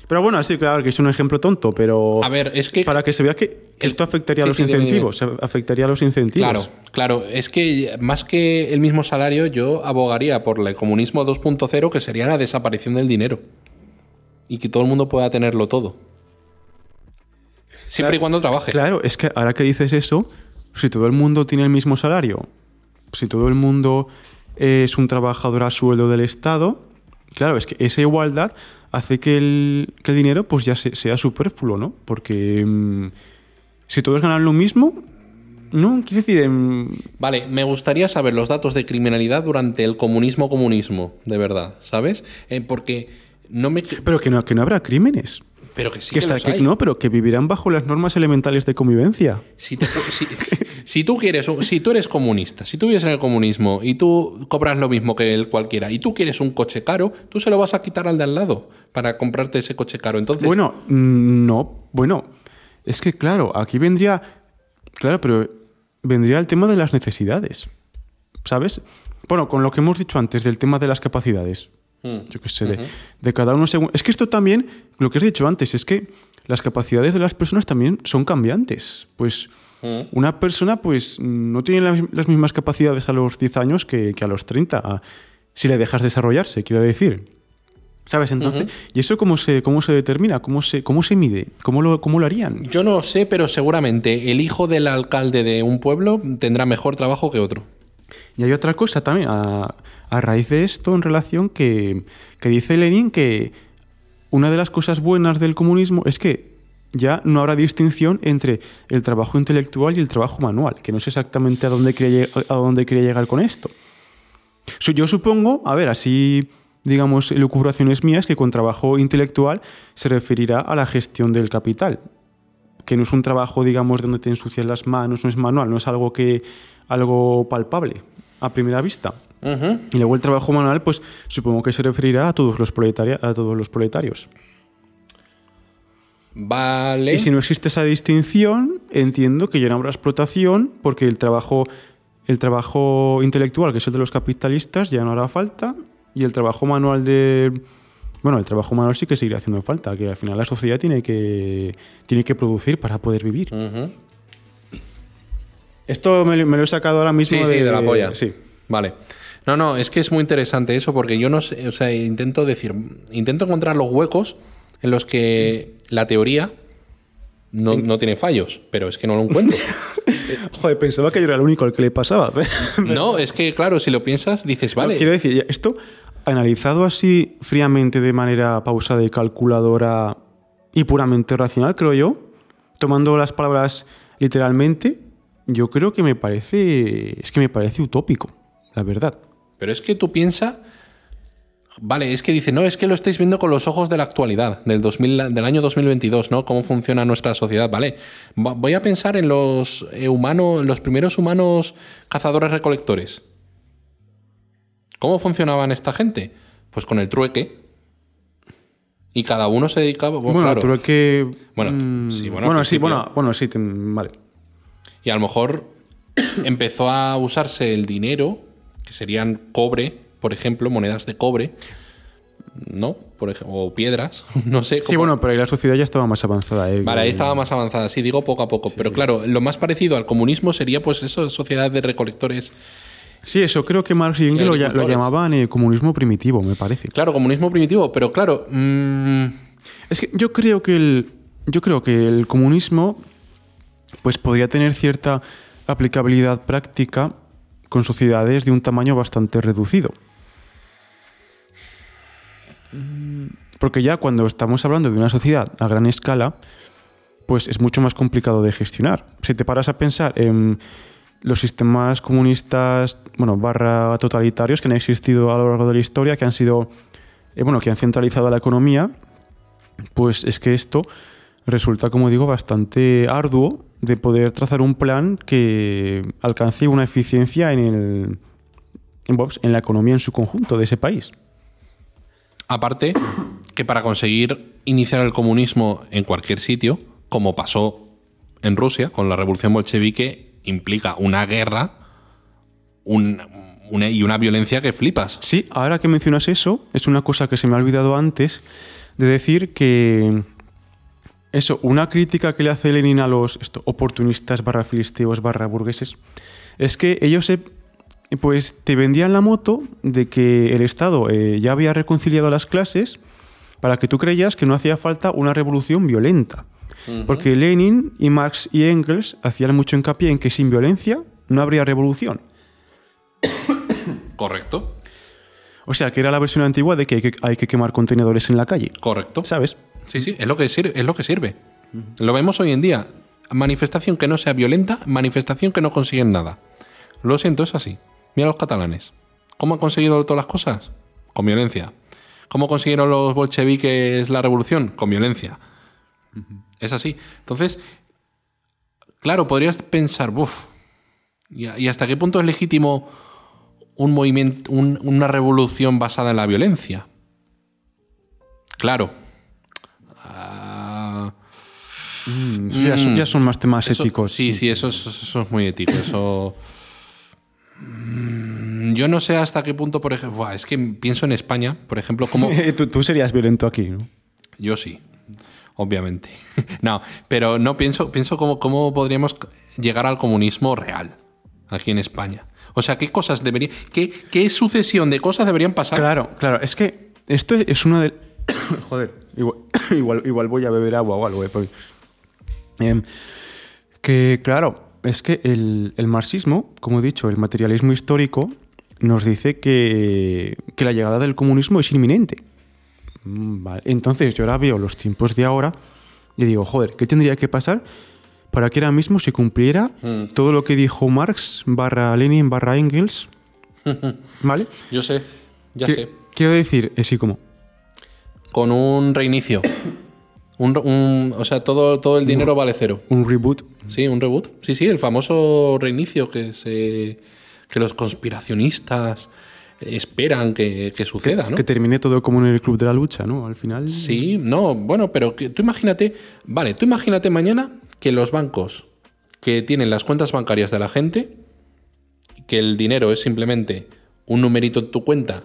Pero bueno, sí, claro, que es un ejemplo tonto, pero
A ver, es que-
para que se vea que, que
el-
esto afectaría a los
sí, dime,
incentivos, afectaría a los incentivos.
Claro, claro. Es que más que el mismo salario, yo abogaría por el comunismo 2.0, que sería la desaparición del dinero. Y que todo el mundo pueda tenerlo todo. Siempre y cuando trabaje.
Claro, es que ahora que dices eso, si todo el mundo tiene el mismo salario, si todo el mundo es un trabajador a sueldo del Estado, claro, es que esa igualdad hace que el, que el dinero pues ya se- sea superfluo, ¿no? Porque mm, si todos ganan lo mismo, no, quiero decir, em,
Vale, me gustaría saber los datos de criminalidad durante el comunismo comunismo, de verdad, ¿sabes? Eh, porque no me...
pero que no, que no habrá crímenes.
Pero que sí
que
que
que- no, pero que vivirán bajo las normas elementales de convivencia.
Si, te- si- si tú quieres, si tú eres comunista, si tú vives en el comunismo y tú cobras lo mismo que el cualquiera y tú quieres un coche caro, tú se lo vas a quitar al de al lado para comprarte ese coche caro. Entonces,
Bueno, mm, no, bueno, es que claro, aquí vendría, claro, pero vendría el tema de las necesidades, ¿sabes? Bueno, con lo que hemos dicho antes del tema de las capacidades,
Mm,
yo qué sé, de, de cada uno según... Es que esto también, lo que has dicho antes, es que las capacidades de las personas también son cambiantes. Pues
Mm.
una persona pues no tiene las, las mismas capacidades a los 10 años que, que a los 30, a- si le dejas desarrollarse, quiero decir. ¿Sabes? Entonces, ¿y eso cómo se, cómo se determina? ¿Cómo se, cómo se mide? ¿Cómo lo, ¿Cómo lo harían?
yo no sé, pero seguramente el hijo del alcalde de un pueblo tendrá mejor trabajo que otro.
Y hay otra cosa también, a, a raíz de esto, en relación que, dice Lenin que una de las cosas buenas del comunismo es que ya no habrá distinción entre el trabajo intelectual y el trabajo manual, que no sé exactamente a dónde quería, a dónde quería llegar con esto. Yo supongo, a ver, así digamos, elucubraciones mías, que con trabajo intelectual se referirá a la gestión del capital, que no es un trabajo, digamos, donde te ensucias las manos, no es manual, no es algo que algo palpable a primera vista. Y luego el trabajo manual, pues supongo que se referirá a todos los, a todos los proletarios.
Vale.
Y si no existe esa distinción, entiendo que ya no habrá explotación, porque el trabajo, el trabajo intelectual, que es el de los capitalistas, ya no hará falta, y el trabajo manual de... Bueno, el trabajo manual sí que seguirá haciendo falta, que al final la sociedad tiene que, tiene que producir para poder vivir. Esto me, lo- me lo he sacado ahora mismo
Sí, sí, de la polla.
Sí.
Vale. No, no, es que es muy interesante eso porque yo no sé, o sea, intento decir, intento encontrar los huecos en los que la teoría no, no tiene fallos, pero es que no lo encuentro. [laughs]
Joder, pensaba que yo era el único al que le pasaba. [laughs]
no, es que claro, si lo piensas, dices,
No,
vale.
quiero decir, esto analizado así fríamente de manera pausada y calculadora y puramente racional, creo yo, tomando las palabras literalmente, yo creo que me parece es que me parece utópico, la verdad.
Pero es que tú piensas. Vale, es que dice, no, es que lo estáis viendo con los ojos de la actualidad, del, 2000, del año 2022, ¿no? Cómo funciona nuestra sociedad, ¿vale? Va- Voy a pensar en los eh, humanos, los primeros humanos cazadores-recolectores. ¿Cómo funcionaban esta gente? Pues con el trueque. Y cada uno se dedicaba. Bueno,
Bueno,
claro.
creo que
Bueno,
mm,
sí, bueno,
sí, bueno, bueno, sí, vale.
Y a lo mejor [coughs] empezó a usarse el dinero, que serían cobre, por ejemplo, monedas de cobre, ¿no? Por ej- o piedras, [laughs] no sé.
Sí, bueno, pero ahí la sociedad ya estaba más avanzada. ¿eh?
Vale, ahí estaba más avanzada, sí, digo poco a poco. pero claro, lo más parecido al comunismo sería, pues, eso, sociedad de recolectores.
Sí, eso creo que Marx y Engels lo, llamaban eh, comunismo primitivo, me parece.
Claro, comunismo primitivo, pero claro. mm,
Es que yo creo que el, yo creo que el comunismo pues podría tener cierta aplicabilidad práctica con sociedades de un tamaño bastante reducido. Porque ya cuando estamos hablando de una sociedad a gran escala, pues es mucho más complicado de gestionar. Si te paras a pensar en los sistemas comunistas, bueno, barra totalitarios que han existido a lo largo de la historia, que han sido, eh, bueno, que han centralizado la economía, pues es que esto resulta, como digo, bastante arduo de poder trazar un plan que alcance una eficiencia en, el, en, la economía en su conjunto de ese país.
Aparte, que para conseguir iniciar el comunismo en cualquier sitio, como pasó en Rusia con la revolución bolchevique, implica una guerra un- una- y una violencia que flipas.
Sí, ahora que mencionas eso, es una cosa que se me ha olvidado antes de decir que eso, una crítica que le hace Lenin a los esto, oportunistas barra filisteos barra burgueses es que ellos se, pues te vendían la moto de que el Estado eh, ya había reconciliado las clases para que tú creías que no hacía falta una revolución violenta. Porque Lenin y Marx y Engels hacían mucho hincapié en que sin violencia no habría revolución.
Correcto,
O sea, que era la versión antigua de que hay que, hay que quemar contenedores en la calle.
correcto.
¿Sabes?
Sí, sí, es lo que sirve. Es lo que sirve. Lo vemos hoy en día. Manifestación que no sea violenta, manifestación que no consiguen nada. Lo siento, es así. Mira los catalanes. ¿Cómo han conseguido todas las cosas? Con violencia. ¿Cómo consiguieron los bolcheviques la revolución? Con violencia. Es así. Entonces, claro, podrías pensar, buf, ¿y, a- y hasta qué punto es legítimo un movimiento, un- una revolución basada en la violencia? Claro. Ah,
Eso ya, son, ya son más temas
eso-
éticos.
Sí, sí, eso, es- eso es muy ético. Eso. Mm, Yo no sé hasta qué punto, por ejemplo. buah, Es que pienso en España, por ejemplo, como. [laughs]
tú, tú serías violento aquí, ¿no?
Yo sí, obviamente. [laughs] no, pero no pienso, pienso cómo, cómo podríamos llegar al comunismo real aquí en España. O sea, ¿qué cosas deberían. Qué, sucesión de cosas deberían pasar?
Claro, claro. Es que esto es una de... [coughs] Joder, igual, [coughs] igual, igual voy a beber agua o algo. eh, porque- Em, que, claro, es que el, el marxismo, como he dicho, el materialismo histórico, nos dice que, que la llegada del comunismo es inminente. Mm, Vale. Entonces yo ahora veo los tiempos de ahora y digo, joder, ¿qué tendría que pasar para que ahora mismo se cumpliera
Mm.
todo lo que dijo Marx barra Lenin barra Engels? [laughs] ¿Vale?
Yo sé, ya
¿Qué-
sé.
Quiero decir, así como,
Con un reinicio. [coughs] Un, un- o sea, todo, todo el dinero vale cero.
un reboot.
Sí, un reboot. Sí, sí, el famoso reinicio que se que los conspiracionistas esperan que, que suceda, ¿no?
Que termine todo como en el club de la lucha, ¿no? Al final.
Sí, no, bueno, pero que, tú imagínate, vale, tú imagínate mañana que los bancos que tienen las cuentas bancarias de la gente, que el dinero es simplemente un numerito en tu cuenta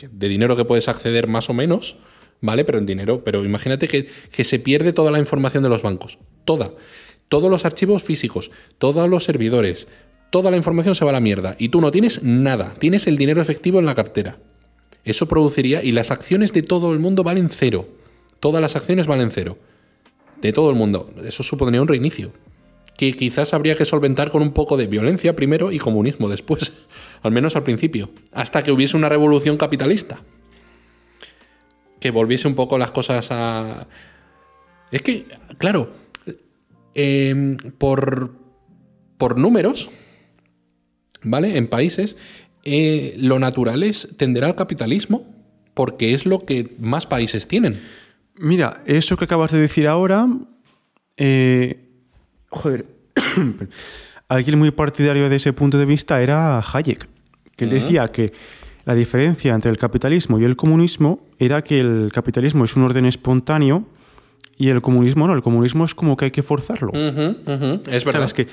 de dinero que puedes acceder más o menos, ¿vale? Pero en dinero, pero imagínate que, que se pierde toda la información de los bancos, toda, todos los archivos físicos, todos los servidores, toda la información se va a la mierda y tú no tienes nada, tienes el dinero efectivo en la cartera. Eso produciría, y las acciones de todo el mundo valen cero. Todas las acciones valen cero. De todo el mundo. Eso supondría un reinicio. Que quizás habría que solventar con un poco de violencia primero y comunismo después. [laughs] Al menos al principio. Hasta que hubiese una revolución capitalista. Que volviese un poco las cosas a. Es que, claro, em, por, por números, ¿vale? En países, eh, lo natural es tender al capitalismo, porque es lo que más países tienen.
Mira, eso que acabas de decir ahora. eh, joder. [coughs] Alguien muy partidario de ese punto de vista era Hayek, que él decía que la diferencia entre el capitalismo y el comunismo era que el capitalismo es un orden espontáneo y el comunismo no. El comunismo es como que hay que forzarlo.
Es verdad.
¿Sabes? Que,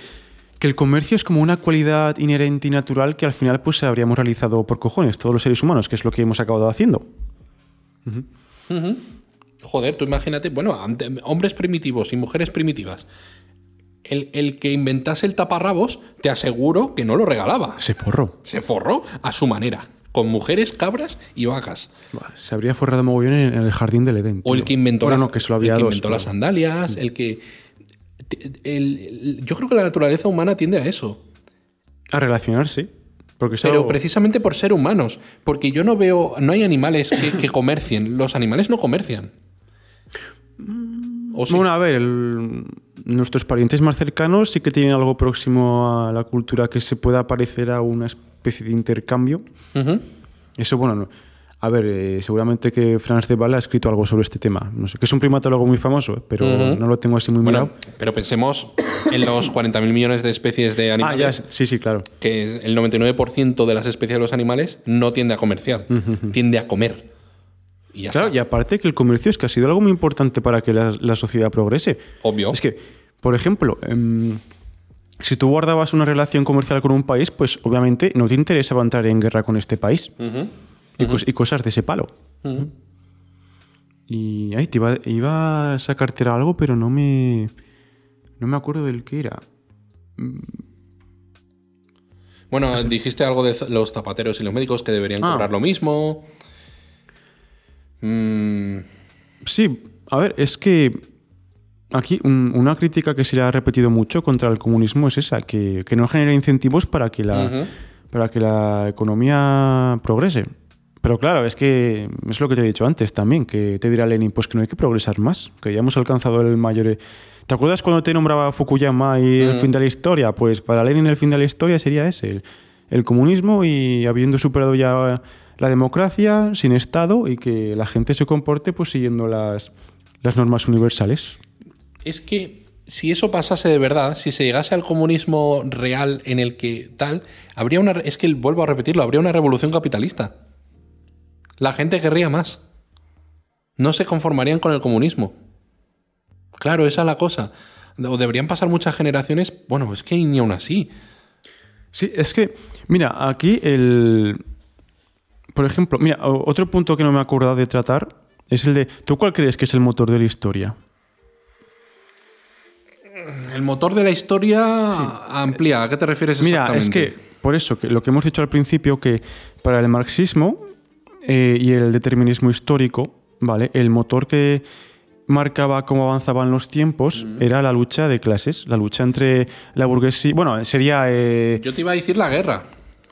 que el comercio es como una cualidad inherente y natural que al final pues habríamos realizado por cojones, todos los seres humanos, que es lo que hemos acabado haciendo.
Joder, tú imagínate, bueno, hombres primitivos y mujeres primitivas. El, el que inventase el taparrabos, te aseguro que no lo regalaba.
Se forró.
Se forró a su manera, con mujeres, cabras y vacas.
Se habría forrado mogollón en, el jardín del Edén.
O el que inventó,
Bueno,
la-
no, que
el que
dos,
inventó
pero-
las sandalias, el que... el- el- yo creo que la naturaleza humana tiende a eso.
A relacionarse. Porque
Pero precisamente por ser humanos. Porque yo no veo. No hay animales que, que comercien. Los animales no comercian. O sí.
Bueno, a ver, el- nuestros parientes más cercanos sí que tienen algo próximo a la cultura que se pueda parecer a una especie de intercambio. Eso, bueno, no. A ver, eh, seguramente que Franz de ha escrito algo sobre este tema. No sé, que es un primatólogo muy famoso, eh, pero no lo tengo así muy
Bueno,
mirado.
pero pensemos en los [coughs] 40.000 millones de especies de
Ah,
animales.
ya, sí, sí, claro.
Que el 99% de las especies de los animales no tiende a comerciar. Tiende a comer. Y ya
Claro,
está.
y aparte que el comercio es que ha sido algo muy importante para que la, la sociedad progrese.
Obvio.
Es que, por ejemplo, em, si tú guardabas una relación comercial con un país, pues obviamente no te interesaba entrar en guerra con este país y, cos- y cosas de ese palo. Y ay, te iba, iba a sacarte algo, pero no me, no me acuerdo del que era.
Bueno, dijiste algo de los zapateros y los médicos que deberían
Ah.
cobrar lo mismo. Mm,
Sí, a ver, es que aquí un- una crítica que se le ha repetido mucho contra el comunismo es esa, que, que no genera incentivos para que, la, para que la economía progrese. Pero claro, es que es lo que te he dicho antes también, que te dirá Lenin, pues que no hay que progresar más, que ya hemos alcanzado el mayor... e-". ¿Te acuerdas cuando te nombraba Fukuyama y el fin de la historia? Pues para Lenin el fin de la historia sería ese, el, el comunismo y habiendo superado ya la democracia sin Estado y que la gente se comporte pues siguiendo las, las normas universales.
Es que si eso pasase de verdad, si se llegase al comunismo real en el que tal, habría una. Es que vuelvo a repetirlo, habría una revolución capitalista. La gente querría más. No se conformarían con el comunismo. Claro, esa es la cosa. O deberían pasar muchas generaciones. Bueno, es que ni aún así.
Sí, es que, mira, aquí el... Por ejemplo, mira, otro punto que no me he acordado de tratar es el de, ¿tú cuál crees que es el motor de la historia?
El motor de la historia amplía. ¿A qué te refieres
Mira, es
exactamente?
que, por eso, que lo que hemos dicho al principio, que para el marxismo eh, y el determinismo histórico, ¿vale? El motor que marcaba cómo avanzaban los tiempos era la lucha de clases, la lucha entre la burguesía... Bueno, sería... eh,
Yo te iba a decir la guerra,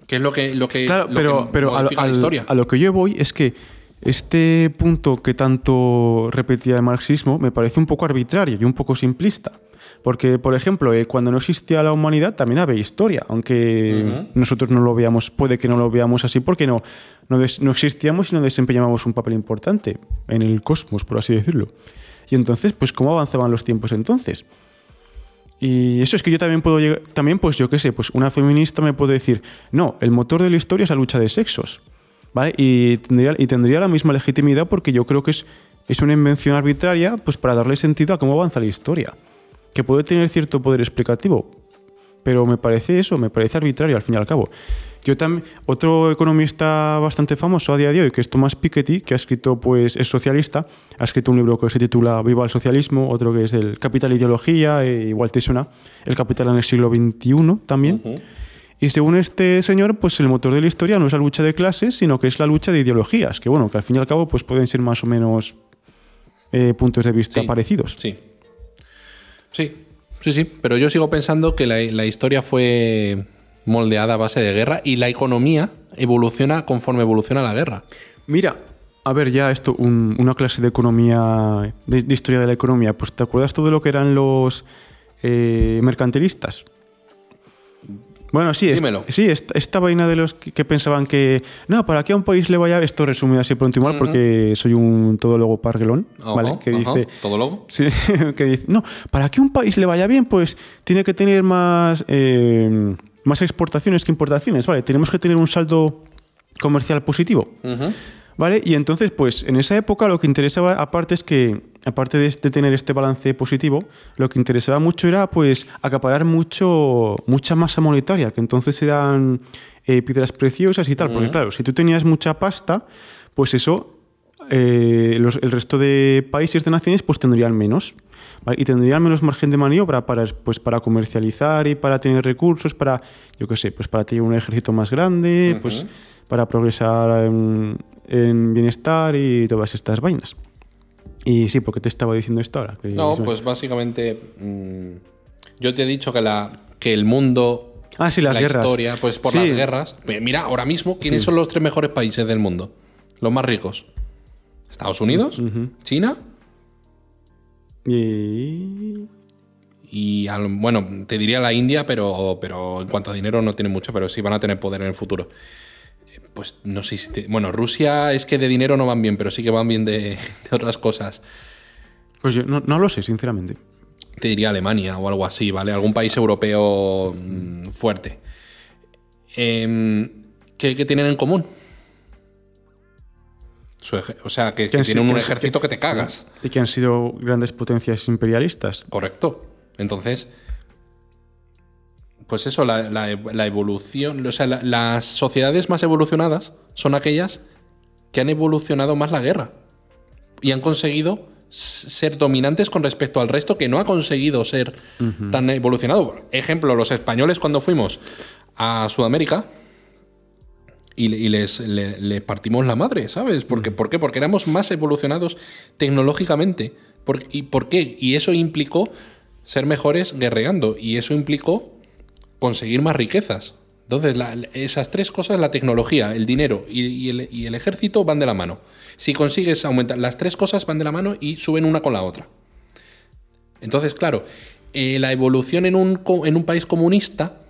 que es lo que, lo que,
Claro,
lo
pero,
que
pero a, lo-
la historia.
a lo que yo voy es que este punto que tanto repetía el marxismo me parece un poco arbitrario y un poco simplista. Porque, por ejemplo, eh, cuando no existía la humanidad también había historia, aunque nosotros no lo veamos, puede que no lo veamos así porque no, no, no existíamos y no desempeñábamos un papel importante en el cosmos, por así decirlo. Y entonces, pues, ¿cómo avanzaban los tiempos entonces? Y eso es que yo también puedo llegar, también pues yo qué sé, pues una feminista me puede decir, no, el motor de la historia es la lucha de sexos, ¿vale? Y tendría, y tendría la misma legitimidad porque yo creo que es, es una invención arbitraria pues para darle sentido a cómo avanza la historia, que puede tener cierto poder explicativo, pero me parece eso, me parece arbitrario al fin y al cabo. Yo también, otro economista bastante famoso a día de hoy, que es Thomas Piketty, que ha escrito, pues, es socialista, ha escrito un libro que se titula Viva el socialismo, otro que es el Capital e Ideología, e igual te suena, El Capital en el siglo XXI también. Y según este señor, pues el motor de la historia no es la lucha de clases, sino que es la lucha de ideologías, que bueno, que al fin y al cabo pues pueden ser más o menos eh, puntos de vista
Sí.
parecidos.
Sí. Sí, sí, sí. Pero yo sigo pensando que la, historia fue moldeada a base de guerra y la economía evoluciona conforme evoluciona la guerra.
Mira, a ver, ya esto, un- una clase de economía, de, de historia de la economía, pues ¿te acuerdas todo lo que eran los eh, mercantilistas? Bueno, sí, es- sí esta, esta vaina de los que, que pensaban que, no, para que a un país le vaya, esto resumido así pronto y mal, porque soy un todólogo parguelón, ¿vale? Que
ajá.
dice,
¿Todo logo? [laughs]
Sí, que dice, no, para que un país le vaya bien, pues tiene que tener más, eh, más exportaciones que importaciones, ¿vale? Tenemos que tener un saldo comercial positivo. ¿vale? Y entonces, pues en esa época lo que interesaba, aparte es que, aparte de, de tener este balance positivo, lo que interesaba mucho era, pues, acaparar mucho, mucha masa monetaria, que entonces eran eh, piedras preciosas y tal, porque claro, si tú tenías mucha pasta, pues eso eh, los- el resto de países, de naciones, pues tendrían menos. ¿vale? Y tendrían menos margen de maniobra para, pues, para comercializar y para tener recursos, para, yo qué sé, pues para tener un ejército más grande, pues para progresar en, en bienestar y todas estas vainas. Y sí, porque te estaba diciendo esto ahora. Que
No,
me-
pues básicamente mm, yo te he dicho que, la, que el mundo,
Ah, sí, las
la
guerras.
historia, pues por
Sí.
las guerras. Mira, ahora mismo, ¿quiénes
Sí.
son los tres mejores países del mundo? Los más ricos. Estados Unidos, China
Y...
y, al- bueno, te diría la India, pero, pero en cuanto a dinero no tienen mucho, pero sí van a tener poder en el futuro. Eh, Pues no sé si... te- bueno, Rusia es que de dinero no van bien, pero sí que van bien de, de otras cosas.
Pues yo no, no lo sé, sinceramente.
te diría Alemania o algo así, ¿vale? Algún país europeo mm, fuerte. Em, ¿qué, qué tienen en común? Su o sea, que, tienen un
que
ejército que te cagas.
Y que han sido grandes potencias imperialistas.
Correcto. Entonces, pues eso, la, la ev- la evolución, o sea, la- las sociedades más evolucionadas son aquellas que han evolucionado más la guerra y han conseguido ser dominantes con respecto al resto que no ha conseguido ser tan evolucionado. Ejemplo, los españoles cuando fuimos a Sudamérica y, le- y les, le- le partimos la madre, ¿sabes? Porque, ¿Por qué? Porque éramos más evolucionados tecnológicamente. Por- ¿Y por qué? Y eso implicó ser mejores guerreando y eso implicó conseguir más riquezas. Entonces, esas tres cosas, la tecnología, el dinero y, el, ejército van de la mano. Si consigues aumentar, las tres cosas van de la mano y suben una con la otra. Entonces, claro, eh, la evolución en un, país comunista,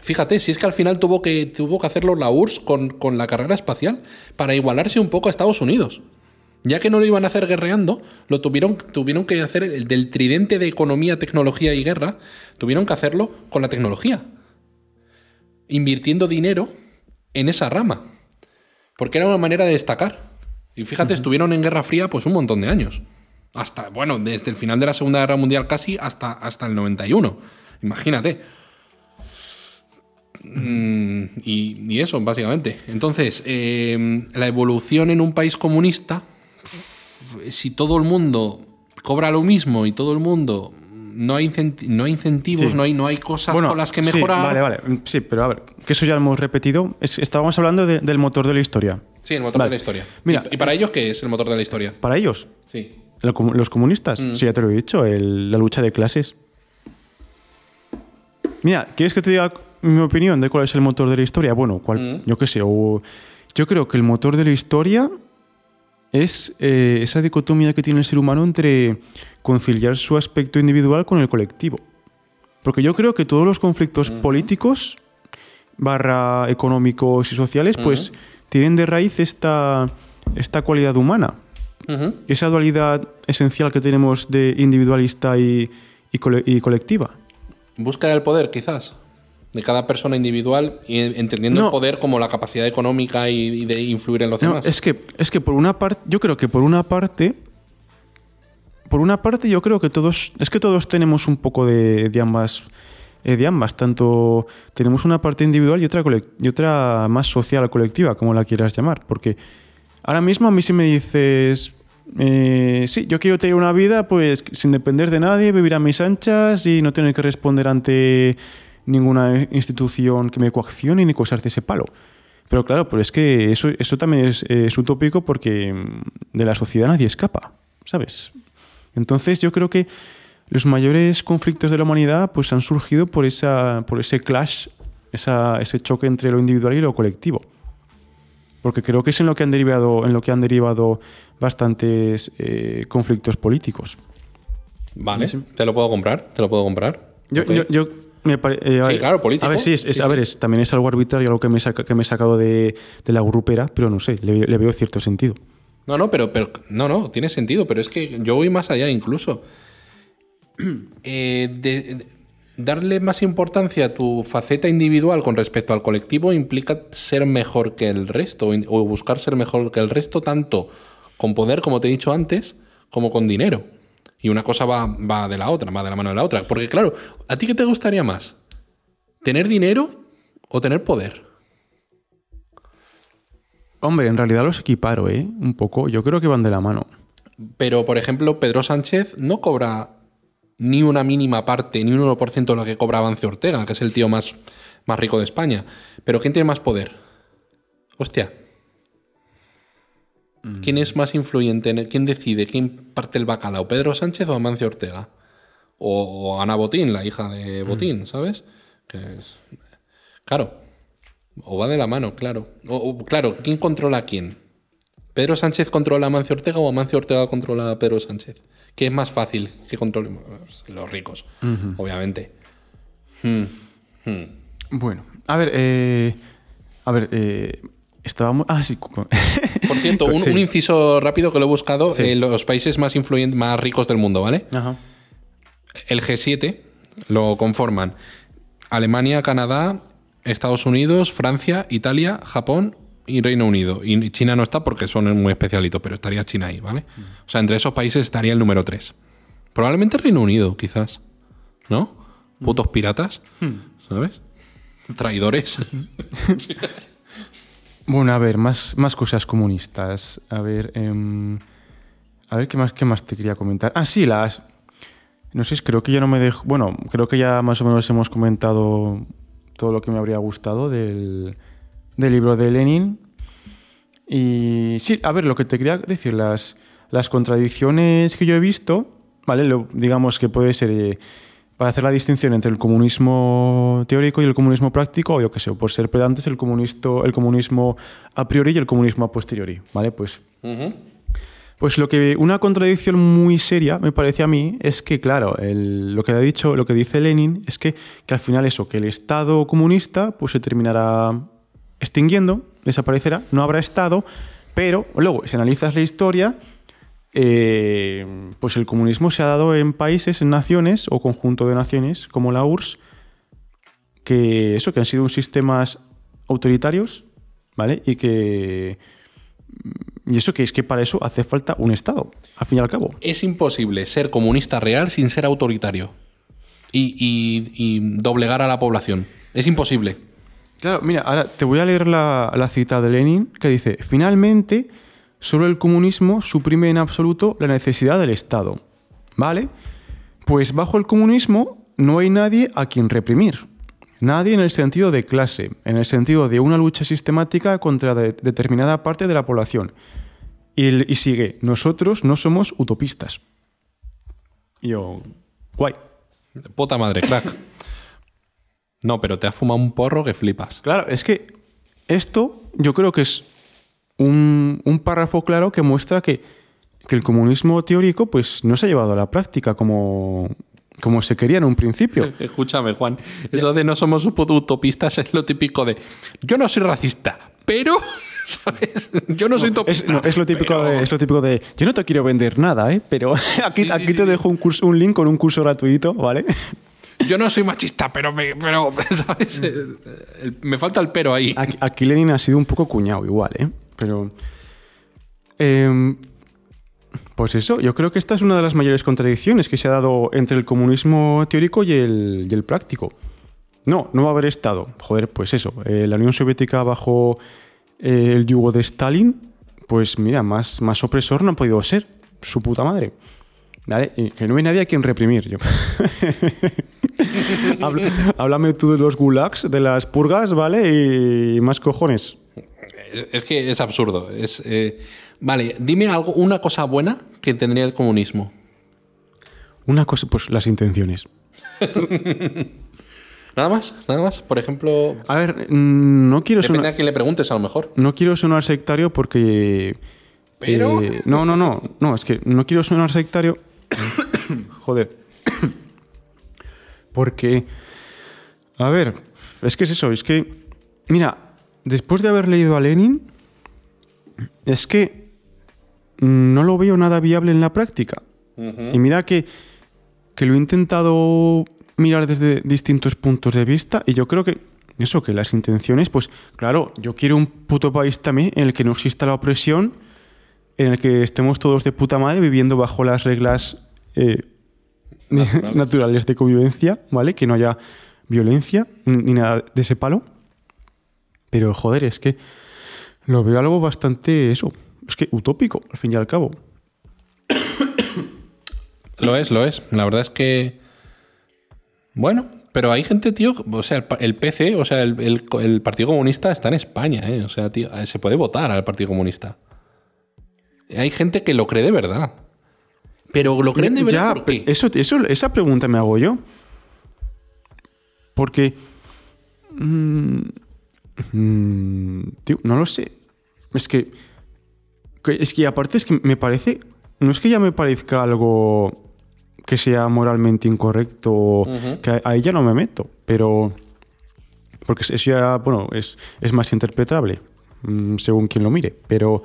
fíjate, si es que al final tuvo que, hacerlo la URSS con la carrera espacial para igualarse un poco a Estados Unidos. Ya que no lo iban a hacer guerreando, lo tuvieron, tuvieron que hacer el del tridente de economía, tecnología y guerra, tuvieron que hacerlo con la tecnología. Invirtiendo dinero en esa rama. Porque era una manera de destacar. Y fíjate, estuvieron en Guerra Fría pues un montón de años. Hasta, bueno, desde el final de la Segunda Guerra Mundial casi hasta, hasta el 91. Imagínate. Mm, y, y eso, básicamente. Entonces, eh, la evolución en un país comunista, si todo el mundo cobra lo mismo y todo el mundo no hay, incenti- no hay incentivos,
Sí.
no, hay, no hay cosas con las que
sí,
mejorar.
vale, vale. Sí, pero a ver, que eso ya lo hemos repetido. Es- estábamos hablando de- del motor de la historia.
Sí, el motor
Vale.
de la historia.
Mira,
¿Y, y para ellos qué es el motor de la historia?
Para ellos,
Sí.
los comunistas,
Mm.
sí, ya te lo he dicho, el- la lucha de clases. Mira, ¿quieres que te diga mi opinión de cuál es el motor de la historia? Bueno, cuál,
Mm.
yo qué sé, o yo creo que el motor de la historia es eh, esa dicotomía que tiene el ser humano entre conciliar su aspecto individual con el colectivo. Porque yo creo que todos los conflictos políticos, barra económicos y sociales, pues tienen de raíz esta, esta cualidad humana. Esa dualidad esencial que tenemos de individualista y, y cole- y colectiva.
Búsqueda del poder, quizás. De cada persona individual y entendiendo
No.
el poder como la capacidad económica y, y de influir en los
No,
demás.
es que, es que por una parte, yo creo que por una parte, por una parte yo creo que todos, es que todos tenemos un poco de, de ambas, eh, de ambas, tanto tenemos una parte individual y otra, y otra más social, colectiva, como la quieras llamar, porque ahora mismo a mí si me dices, eh, sí, yo quiero tener una vida pues sin depender de nadie, vivir a mis anchas y no tener que responder ante ninguna institución que me coaccione ni cosas de ese palo. Pero claro, pero es que eso, eso también es, es utópico porque mm, de la sociedad nadie escapa, ¿sabes? Entonces yo creo que los mayores conflictos de la humanidad pues han surgido por, esa, por ese clash, esa- ese choque entre lo individual y lo colectivo. Porque creo que es en lo que han derivado, en lo que han derivado bastantes eh, conflictos políticos.
Vale,
Sí.
te lo puedo comprar, te lo puedo comprar.
Yo, yo me pare- eh,
Sí, claro, político.
A ver, sí, es,
Sí,
a ver, es- también es algo arbitrario, algo que me, saca- que me he sacado de, de la grupera, pero no sé, le, le veo cierto sentido.
No, no, pero, pero no, no, tiene sentido, pero es que yo voy más allá incluso. [clears throat] Eh, de- de- darle más importancia a tu faceta individual con respecto al colectivo implica ser mejor que el resto o buscar ser mejor que el resto tanto con poder, como te he dicho antes, como con dinero. Y una cosa va, va de la otra, va de la mano de la otra. Porque claro, ¿a ti qué te gustaría más? ¿Tener dinero o tener poder?
Hombre, en realidad los equiparo, ¿eh? Un poco. Yo creo que van de la mano.
Pero, por ejemplo, Pedro Sánchez no cobra ni una mínima parte, ni un 1% de lo que cobra Avance Ortega, que es el tío más, más rico de España. Pero ¿quién tiene más poder? Hostia. ¿Quién es más influyente? en el- ¿Quién decide? ¿Quién parte el bacalao? ¿Pedro Sánchez o Amancio Ortega? O, o Ana Botín, la hija de Botín, ¿sabes? Que es... Claro. O va de la mano, claro. O, o, claro, ¿quién controla a quién? ¿Pedro Sánchez controla a Amancio Ortega o Amancio Ortega controla a Pedro Sánchez? ¿Qué es más fácil que controlen los ricos? Obviamente. Hmm, hmm.
Bueno, a ver, eh, a ver, eh, estábamos... Ah, sí. [laughs]
Por cierto, un,
Sí.
un inciso rápido que lo he buscado.
Sí.
eh, los países más influyentes, más ricos del mundo, ¿vale?
Ajá.
El G7 lo conforman Alemania, Canadá, Estados Unidos, Francia, Italia, Japón y Reino Unido. Y China no está porque son muy especialitos, pero estaría China ahí, ¿vale? O sea, entre esos países estaría el número 3. Probablemente Reino Unido, quizás. ¿No? Putos piratas, ¿sabes? Traidores. [laughs]
Bueno, a ver, más, más cosas comunistas. A ver, em, a ver, ¿qué más, ¿qué más te quería comentar? Ah, sí, las... No sé, creo que ya no me dejo... Bueno, creo que ya más o menos hemos comentado todo lo que me habría gustado del, del libro de Lenin. Y sí, a ver, lo que te quería decir, las, las contradicciones que yo he visto, ¿vale? Digamos que puede ser... eh, para hacer la distinción entre el comunismo teórico y el comunismo práctico, o yo qué sé, por ser pedantes, el, comunisto, el comunismo a priori y el comunismo a posteriori, ¿vale? Pues, pues lo que una contradicción muy seria me parece a mí es que, claro, el- lo que ha dicho, lo que dice Lenin es que, que al final eso, que el Estado comunista pues se terminará extinguiendo, desaparecerá, no habrá Estado, pero luego, si analizas la historia, eh, pues el comunismo se ha dado en países, en naciones o conjunto de naciones como la URSS, que eso, que han sido sistemas autoritarios, ¿vale? Y que y eso que es que para eso hace falta un Estado, al fin y al cabo.
Es imposible ser comunista real sin ser autoritario y, y- y doblegar a la población. Es imposible.
Claro, mira, ahora te voy a leer la, la cita de Lenin que dice, finalmente, solo el comunismo suprime en absoluto la necesidad del Estado. ¿Vale? Pues bajo el comunismo no hay nadie a quien reprimir. Nadie en el sentido de clase, en el sentido de una lucha sistemática contra de- determinada parte de la población. Y, y sigue, nosotros no somos utopistas. Y yo, guay.
Puta madre, crack. No, pero te has fumado un porro que flipas.
Claro, es que esto yo creo que es un, un párrafo claro que muestra que, que el comunismo teórico pues, no se ha llevado a la práctica como, como se quería en un principio. [laughs]
Escúchame, Juan. Eso de no somos utopistas es lo típico de yo no soy racista, pero. [laughs] ¿Sabes? Yo no soy
Es, no, es lo típico
pero-
de, es lo típico de yo no te quiero vender nada, ¿eh? pero [laughs] aquí,
sí,
aquí
sí,
te dejo un, curso, un link con un curso gratuito, ¿vale?
Yo no soy machista, pero me, pero, ¿sabes? El- me falta el pero ahí.
Aquí, aquí Lenin ha sido un poco cuñado igual, ¿eh? Pero... em, pues eso, yo creo que esta es una de las mayores contradicciones que se ha dado entre el comunismo teórico y el, práctico. No, no va a haber Estado. Joder, pues eso. eh, la Unión Soviética bajo eh, el yugo de Stalin, pues mira, más, más opresor no ha podido ser. Su puta madre. ¿Vale? Y que no hay nadie a quien reprimir. Yo. [laughs] Háblame tú de los gulags, de las purgas, ¿vale? Y más cojones.
Es, es que es absurdo. Es, eh, vale, dime algo, una cosa buena que tendría el comunismo.
Una cosa, pues las intenciones. [laughs]
Nada más, nada más. Por ejemplo,
A ver, mm, no quiero
depende
sonar,
a quién le preguntes, a lo mejor.
no quiero sonar sectario porque.
Pero-
eh, no, no, no. No, es que no quiero sonar sectario. [coughs] Joder. [coughs] porque. A ver, es que es eso, es que. Mira, después de haber leído a Lenin, es que no lo veo nada viable en la práctica. Y mira que, que lo he intentado mirar desde distintos puntos de vista y yo creo que eso, que las intenciones, pues claro, yo quiero un puto país también en el que no exista la opresión, en el que estemos todos de puta madre viviendo bajo las reglas eh,
Naturales. [laughs]
naturales de convivencia, ¿vale? Que no haya violencia ni ni nada de ese palo. Pero joder, es que lo veo algo bastante eso, es que utópico, al fin y al cabo. [coughs]
Lo es, lo es. La verdad es que. Bueno, pero hay gente, tío. O sea, el, PC, o sea, el, el- el Partido Comunista está en España, ¿eh? O sea, tío, se puede votar al Partido Comunista. Hay gente que lo cree de verdad. Pero lo creen de verdad.
Ya,
¿por qué?
Eso, eso, esa pregunta me hago yo. Porque. mm, mm, tío, no lo sé. Es que, que- Es que aparte es que me parece. No es que ya me parezca algo que sea moralmente incorrecto, que a- ahí ya no me meto, pero. Porque eso ya, bueno, es, es más interpretable, mm, según quien lo mire. Pero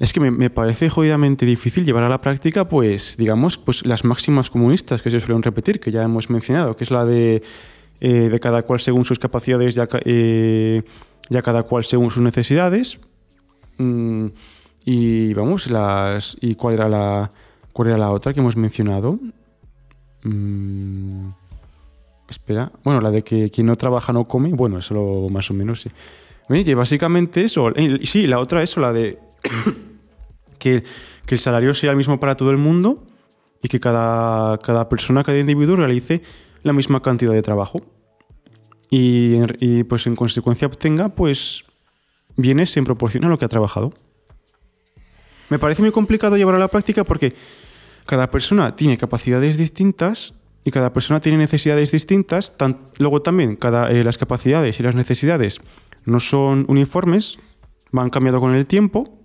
es que me, me parece jodidamente difícil llevar a la práctica, pues, digamos, pues las máximas comunistas que se suelen repetir, que ya hemos mencionado, que es la de, eh, de cada cual según sus capacidades, ya, eh, cada cual según sus necesidades. Mm, y vamos, las. ¿Y cuál era la. cuál era la otra que hemos mencionado? Mm, espera. Bueno, la de que quien no trabaja no come. Bueno, eso lo- más o menos sí. Básicamente eso. Eh, sí, la otra eso, la de [coughs] que, que el salario sea el mismo para todo el mundo y que cada, cada persona, cada individuo realice la misma cantidad de trabajo. Y, pues en consecuencia obtenga pues bienes en proporción a lo que ha trabajado. Me parece muy complicado llevar a la práctica porque cada persona tiene capacidades distintas y cada persona tiene necesidades distintas. Luego también cada, eh, las capacidades y las necesidades no son uniformes, van cambiando con el tiempo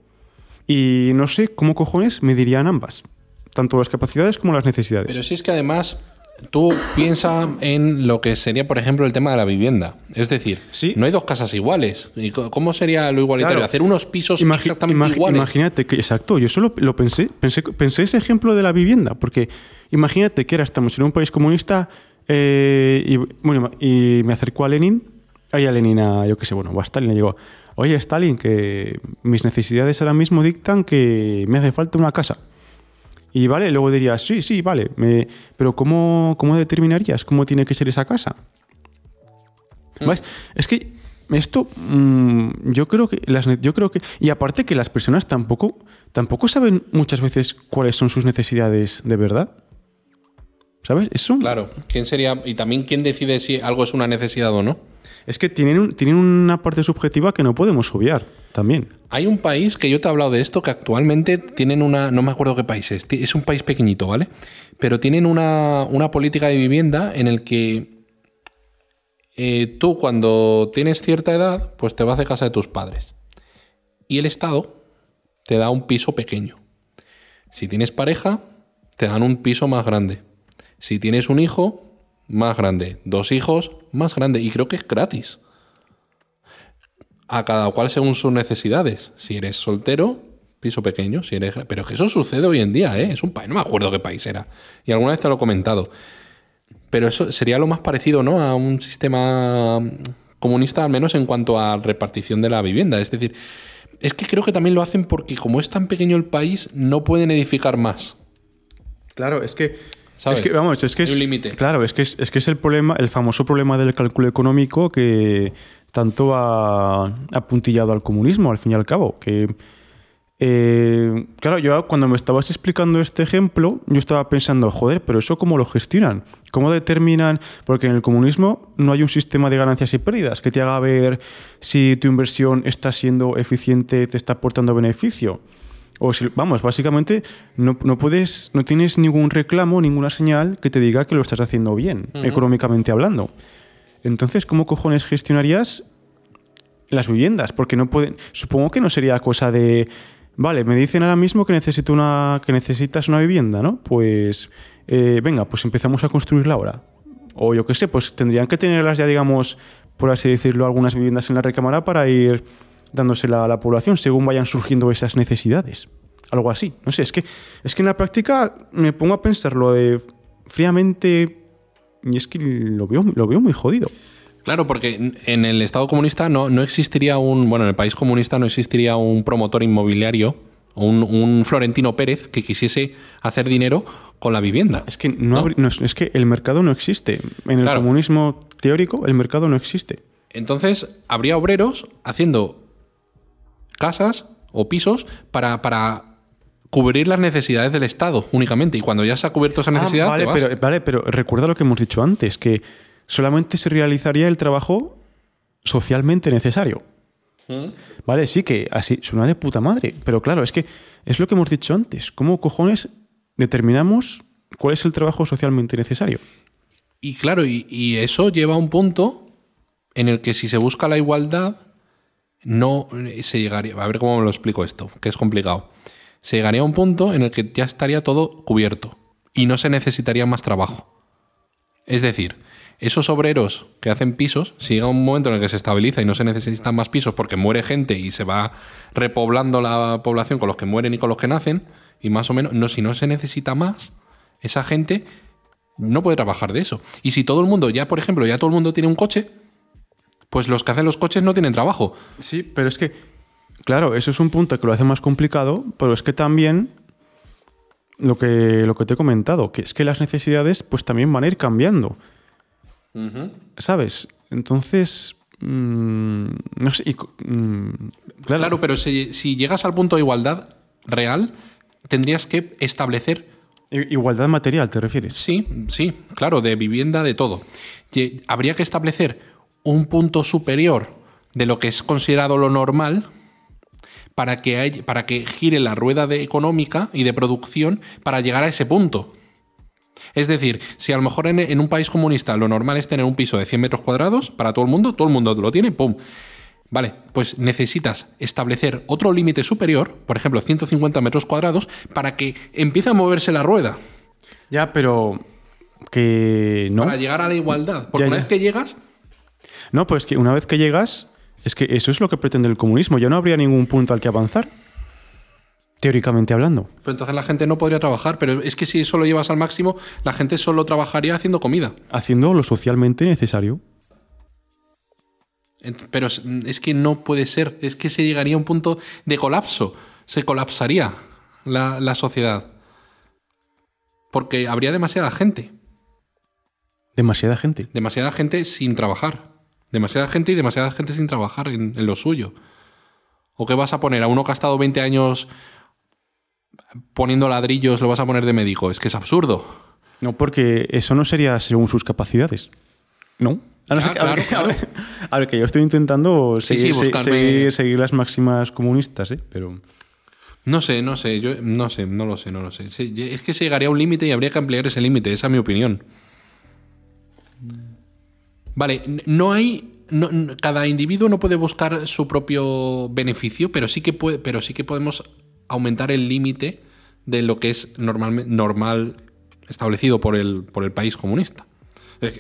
y no sé cómo cojones medirían ambas, tanto las capacidades como las necesidades.
Pero si es que además tú piensas en lo que sería, por ejemplo, el tema de la vivienda. Es decir,
Sí.
no hay dos casas iguales. ¿Y co- ¿Cómo sería lo igualitario?
Claro.
Hacer unos pisos exactamente iguales.
Imagínate que, exacto, yo solo lo pensé, pensé, pensé ese ejemplo de la vivienda, porque imagínate que ahora estamos en un país comunista eh, y, bueno, y me acercó a Lenin, ahí a Lenin, a, yo qué sé, bueno, o a Stalin, le digo, oye Stalin, que mis necesidades ahora mismo dictan que me hace falta una casa. Y vale, luego dirías, sí, sí, vale, me- pero ¿cómo, ¿cómo determinarías cómo tiene que ser esa casa? ¿Ves? Es que esto mm, yo creo que las yo creo que y aparte que las personas tampoco tampoco saben muchas veces cuáles son sus necesidades de verdad. ¿Sabes? Eso
Claro, ¿quién sería? Y también quién decide si algo es una necesidad o no.
Es que tienen tienen una parte subjetiva que no podemos obviar también.
Hay un país que yo te he hablado de esto que actualmente tienen una. No me acuerdo qué país es. Es un país pequeñito, ¿vale? Pero tienen una, una política de vivienda en el que eh, tú, cuando tienes cierta edad, pues te vas de casa de tus padres. Y el Estado te da un piso pequeño. Si tienes pareja, te dan un piso más grande. Si tienes un hijo, más grande. Dos hijos, más grande. Y creo que es gratis. A cada cual según sus necesidades. Si eres soltero, piso pequeño. Si eres... Pero que eso sucede hoy en día, ¿eh? Es un país, no me acuerdo qué país era. Y alguna vez te lo he comentado. Pero eso sería lo más parecido, ¿no? A un sistema comunista, al menos en cuanto a repartición de la vivienda. Es decir, es que creo que también lo hacen porque como es tan pequeño el país, no pueden edificar más.
Claro, es que.
¿Sabes?
Es que, vamos, es que es.
un límite.
Claro, es que es, es que es el problema, el famoso problema del cálculo económico que tanto ha apuntillado al comunismo, al fin y al cabo. Que. eh, claro, yo cuando me estabas explicando este ejemplo, yo estaba pensando, joder, pero eso cómo lo gestionan, cómo determinan, porque en el comunismo no hay un sistema de ganancias y pérdidas que te haga ver si tu inversión está siendo eficiente, te está aportando beneficio. O si, vamos, básicamente no, no puedes, no tienes ningún reclamo, ninguna señal que te diga que lo estás haciendo bien, económicamente hablando. Entonces, ¿cómo cojones gestionarías las viviendas? Porque no pueden. Supongo que no sería cosa de. Vale, me dicen ahora mismo que necesito una. que necesitas una vivienda, ¿no? Pues. eh, venga, pues empezamos a construirla ahora. O yo qué sé, pues tendrían que tenerlas ya, digamos, por así decirlo, algunas viviendas en la recámara para ir dándosela a la población según vayan surgiendo esas necesidades. Algo así. No sé, es que, es que en la práctica me pongo a pensarlo de fríamente y es que lo veo, lo veo muy jodido.
Claro, porque en- el Estado comunista no, no existiría un. Bueno, en el país comunista no existiría un promotor inmobiliario o un, un Florentino Pérez que quisiese hacer dinero con la vivienda.
Es que, no
¿No?
habrí- no es, es que el mercado no existe. En el
Claro.
comunismo teórico, el mercado no existe.
Entonces, habría obreros haciendo casas o pisos para, para cubrir las necesidades del Estado únicamente. Y cuando ya se ha cubierto esa necesidad,
Ah, vale,
te vas.
pero, vale, pero recuerda lo que hemos dicho antes, que solamente se realizaría el trabajo socialmente necesario.
¿Mm?
Vale, sí que así suena de puta madre, pero claro, es que es lo que hemos dicho antes. ¿Cómo cojones determinamos cuál es el trabajo socialmente necesario?
Y claro, y, y eso lleva a un punto en el que si se busca la igualdad, no se llegaría. A ver cómo me lo explico esto, que es complicado. Se llegaría a un punto en el que ya estaría todo cubierto y no se necesitaría más trabajo. Es decir, esos obreros que hacen pisos, si llega un momento en el que se estabiliza y no se necesitan más pisos porque muere gente y se va repoblando la población con los que mueren y con los que nacen, y más o menos, no, si no se necesita más, esa gente no puede trabajar de eso. Y si todo el mundo, ya por ejemplo, ya todo el mundo tiene un coche, pues los que hacen los coches no tienen trabajo.
Sí, pero es que, claro, eso es un punto que lo hace más complicado, pero es que también lo que, lo que te he comentado, que es que las necesidades pues también van a ir cambiando. ¿Sabes? Entonces, mm, no sé. y mm, claro,
Claro, pero si, si llegas al punto de igualdad real, tendrías que establecer
Igualdad material, ¿te refieres?
Sí, sí, claro, de vivienda, de todo. Y habría que establecer un punto superior de lo que es considerado lo normal para que, hay- para que gire la rueda de económica y de producción para llegar a ese punto. Es decir, si a lo mejor en, en un país comunista lo normal es tener un piso de 100 metros cuadrados para todo el mundo, todo el mundo lo tiene, ¡pum! Vale, pues necesitas establecer otro límite superior, por ejemplo 150 metros cuadrados, para que empiece a moverse la rueda.
Ya, pero que no.
para llegar a la igualdad. Porque
Ya,
una vez que llegas,
No, pues que una vez que llegas, es que eso es lo que pretende el comunismo. Ya no habría ningún punto al que avanzar. Teóricamente hablando.
pues entonces la gente no podría trabajar. Pero es que si eso lo llevas al máximo, la gente solo trabajaría haciendo comida.
Haciendo lo socialmente necesario.
Pero es- es que no puede ser. Es que se llegaría a un punto de colapso. Se colapsaría la, la sociedad. Porque habría demasiada gente.
Demasiada gente.
Demasiada gente sin trabajar. Demasiada gente y demasiada gente sin trabajar en, en lo suyo. ¿O qué vas a poner? ¿A uno que ha estado 20 años poniendo ladrillos lo vas a poner de médico? Es que es absurdo.
No, porque eso no sería según sus capacidades. ¿No? A, no
Ah,
ver,
claro,
que- a
claro.
ver- a ver, que yo estoy intentando
Sí,
seguir,
sí,
se-
buscarme-
seguir- seguir las máximas comunistas, ¿eh? Pero.
No sé, no sé, yo no sé, no lo sé, no lo sé. Es que se llegaría a un límite y habría que ampliar ese límite, esa es mi opinión. Vale, no hay. no- cada individuo no puede buscar su propio beneficio, pero sí que puede, pero sí que podemos aumentar el límite de lo que es normal, normal establecido por el, por el país comunista.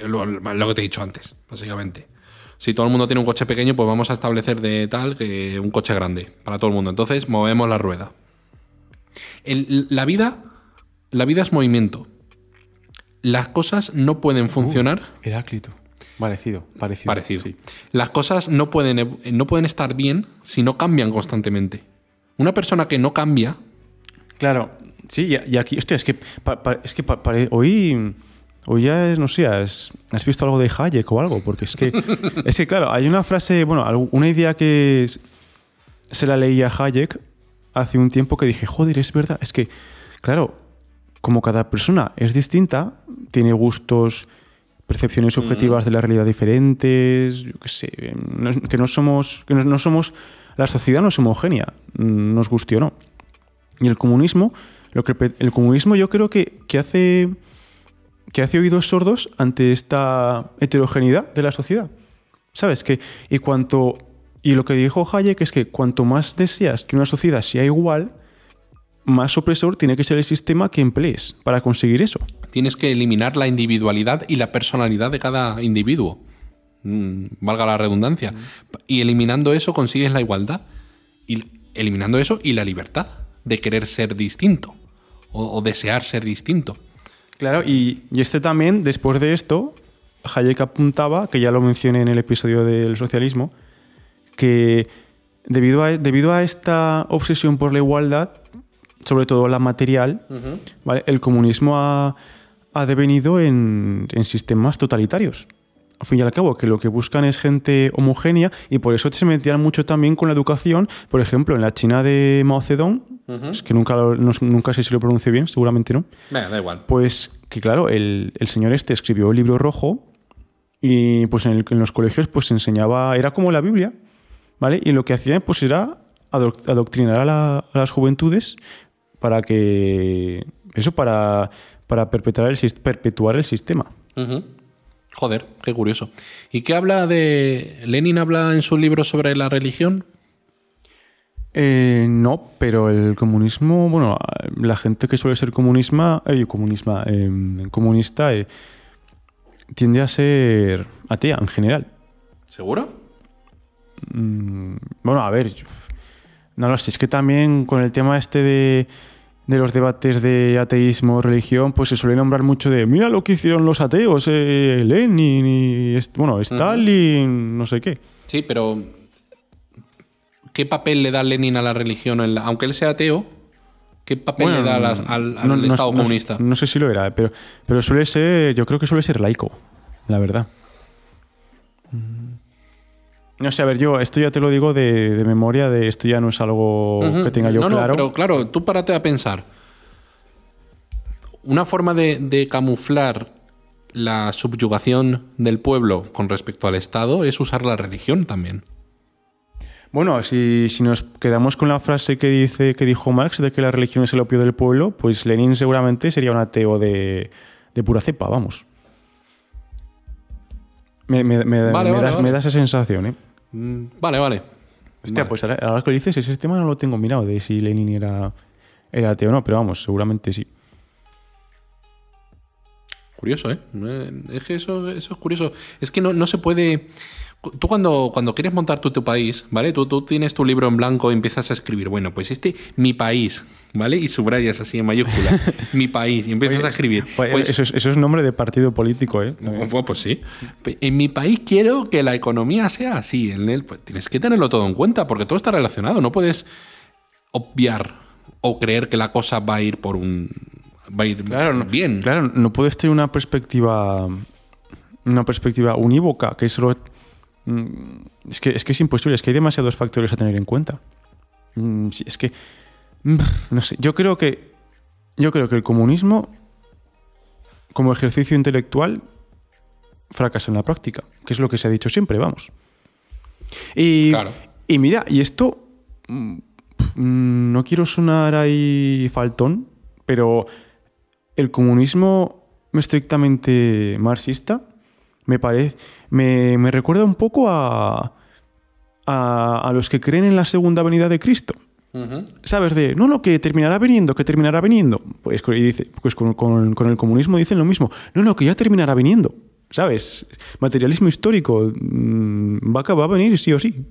Lo, lo que te he dicho antes, básicamente. Si todo el mundo tiene un coche pequeño, pues vamos a establecer de tal que un coche grande para todo el mundo. Entonces movemos la rueda. El- la vida, la vida es movimiento. Las cosas no pueden funcionar.
Heráclito. Parecido, parecido.
Parecido.
sí.
Las cosas no pueden, no pueden estar bien si no cambian constantemente. Una persona que no cambia,
Claro, sí, y, aquí, hostia, es que, pa- pa- es que pa- hoy, hoy ya es, no sé, has, has visto algo de Hayek o algo, porque es que, [laughs] es que claro, hay una frase, bueno, una idea que es- se la leí a Hayek hace un tiempo que dije, joder, es verdad, es que, claro, como cada persona es distinta, tiene gustos, percepciones subjetivas de la realidad diferentes, yo qué sé, no que no somos, que no, no somos, la sociedad no es homogénea, mm, nos guste o no. Y el comunismo, lo que el comunismo yo creo que, que hace que hace oídos sordos ante esta heterogeneidad de la sociedad. ¿Sabes? Que, y cuanto. Y lo que dijo Hayek es que cuanto más deseas que una sociedad sea igual, más opresor tiene que ser el sistema que emplees para conseguir eso.
Tienes que eliminar la individualidad y la personalidad de cada individuo. Mm, valga la redundancia. Y eliminando eso consigues la igualdad. Y eliminando eso y la libertad de querer ser distinto. O, o desear ser distinto.
Claro, y, y este también, después de esto, Hayek apuntaba, que ya lo mencioné en el episodio del socialismo, que debido a, debido a esta obsesión por la igualdad, sobre todo la material, ¿vale? el comunismo ha, ha devenido en, en sistemas totalitarios. Al fin y al cabo, que lo que buscan es gente homogénea y por eso se metían mucho también con la educación. Por ejemplo, en la China de Mao Zedong, es que nunca, no- nunca sé si lo pronuncio bien, seguramente no.
Venga, da igual.
Pues que claro, el, el señor este escribió el libro rojo y pues en, el- en los colegios pues se enseñaba, era como la Biblia, ¿vale? Y lo que hacía pues era adoc- adoctrinar a, la- a las juventudes para que, eso, para, para perpetuar, el, perpetuar el sistema.
Joder, qué curioso. ¿Y qué habla de. Lenin habla en su libro sobre la religión?
Eh, no, pero el comunismo, bueno, la gente que suele ser comunisma, eh, comunisma, eh, comunista eh, tiende a ser atea en general.
¿Seguro?
Mm, bueno, a ver, no lo sé, es que también con el tema este de, de los debates de ateísmo, religión, pues se suele nombrar mucho de, mira lo que hicieron los ateos, eh, Lenin y, bueno, Stalin, no sé qué.
Sí, pero. ¿Qué papel le da Lenin a la religión? en la- Aunque él sea ateo, ¿qué papel
Bueno,
le da las- al, al
no-
Estado
no-
comunista?
No, sé si lo era, pero, pero suele ser, yo creo que suele ser laico, la verdad. Mm. No sé, a ver, yo esto ya te lo digo de, de memoria, de esto ya no es algo que tenga yo
no, no,
claro.
pero claro, tú párate a pensar. Una forma de, de camuflar la subyugación del pueblo con respecto al Estado es usar la religión también.
Bueno, si, si nos quedamos con la frase que dice que dijo Marx de que la religión es el opio del pueblo, pues Lenin seguramente sería un ateo de, de pura cepa, vamos. Me, me- me-
Vale,
me
vale,
da,
vale.
da esa sensación, ¿eh?
Mm, Vale, vale.
Hostia,
Vale.
pues ahora, ahora que lo dices, ese tema no lo tengo mirado de si Lenin era, era ateo o no, pero vamos, seguramente sí.
Curioso, ¿eh? Eh, Es que eso, eso es curioso. Es que no, no se puede... Tú cuando, cuando quieres montar tu, tu país, ¿vale? Tú, tú tienes tu libro en blanco y empiezas a escribir, bueno, pues este, mi país, ¿vale? Y subrayas así en mayúscula, [laughs] mi país, y empiezas a escribir.
Pues,
Pues,
eso, es, eso es nombre de partido político, ¿eh?
Bueno, pues sí. En mi país quiero que la economía sea así. En él, pues tienes que tenerlo todo en cuenta porque todo está relacionado. No puedes obviar o creer que la cosa va a ir por un. va a ir
Claro, no,
bien.
Claro, no puedes tener una perspectiva. Una perspectiva unívoca, que solo. mm, Es que, es que es imposible, es que hay demasiados factores a tener en cuenta. Mm, Es que. mm, No sé, yo creo que. Yo creo que el comunismo, como ejercicio intelectual, fracasa en la práctica, que es lo que se ha dicho siempre, vamos. Y,
Claro.
y mira, y esto. mm, mm, No quiero sonar ahí faltón, pero el comunismo estrictamente marxista me parece me, me recuerda un poco a, a, a los que creen en la segunda venida de Cristo. ¿Sabes? De, no, no, que terminará viniendo, que terminará viniendo. Pues, y dice, pues con, con- con el comunismo dicen lo mismo. No, no, que ya terminará viniendo. ¿Sabes? Materialismo histórico. mm, Va a, va a venir sí o sí.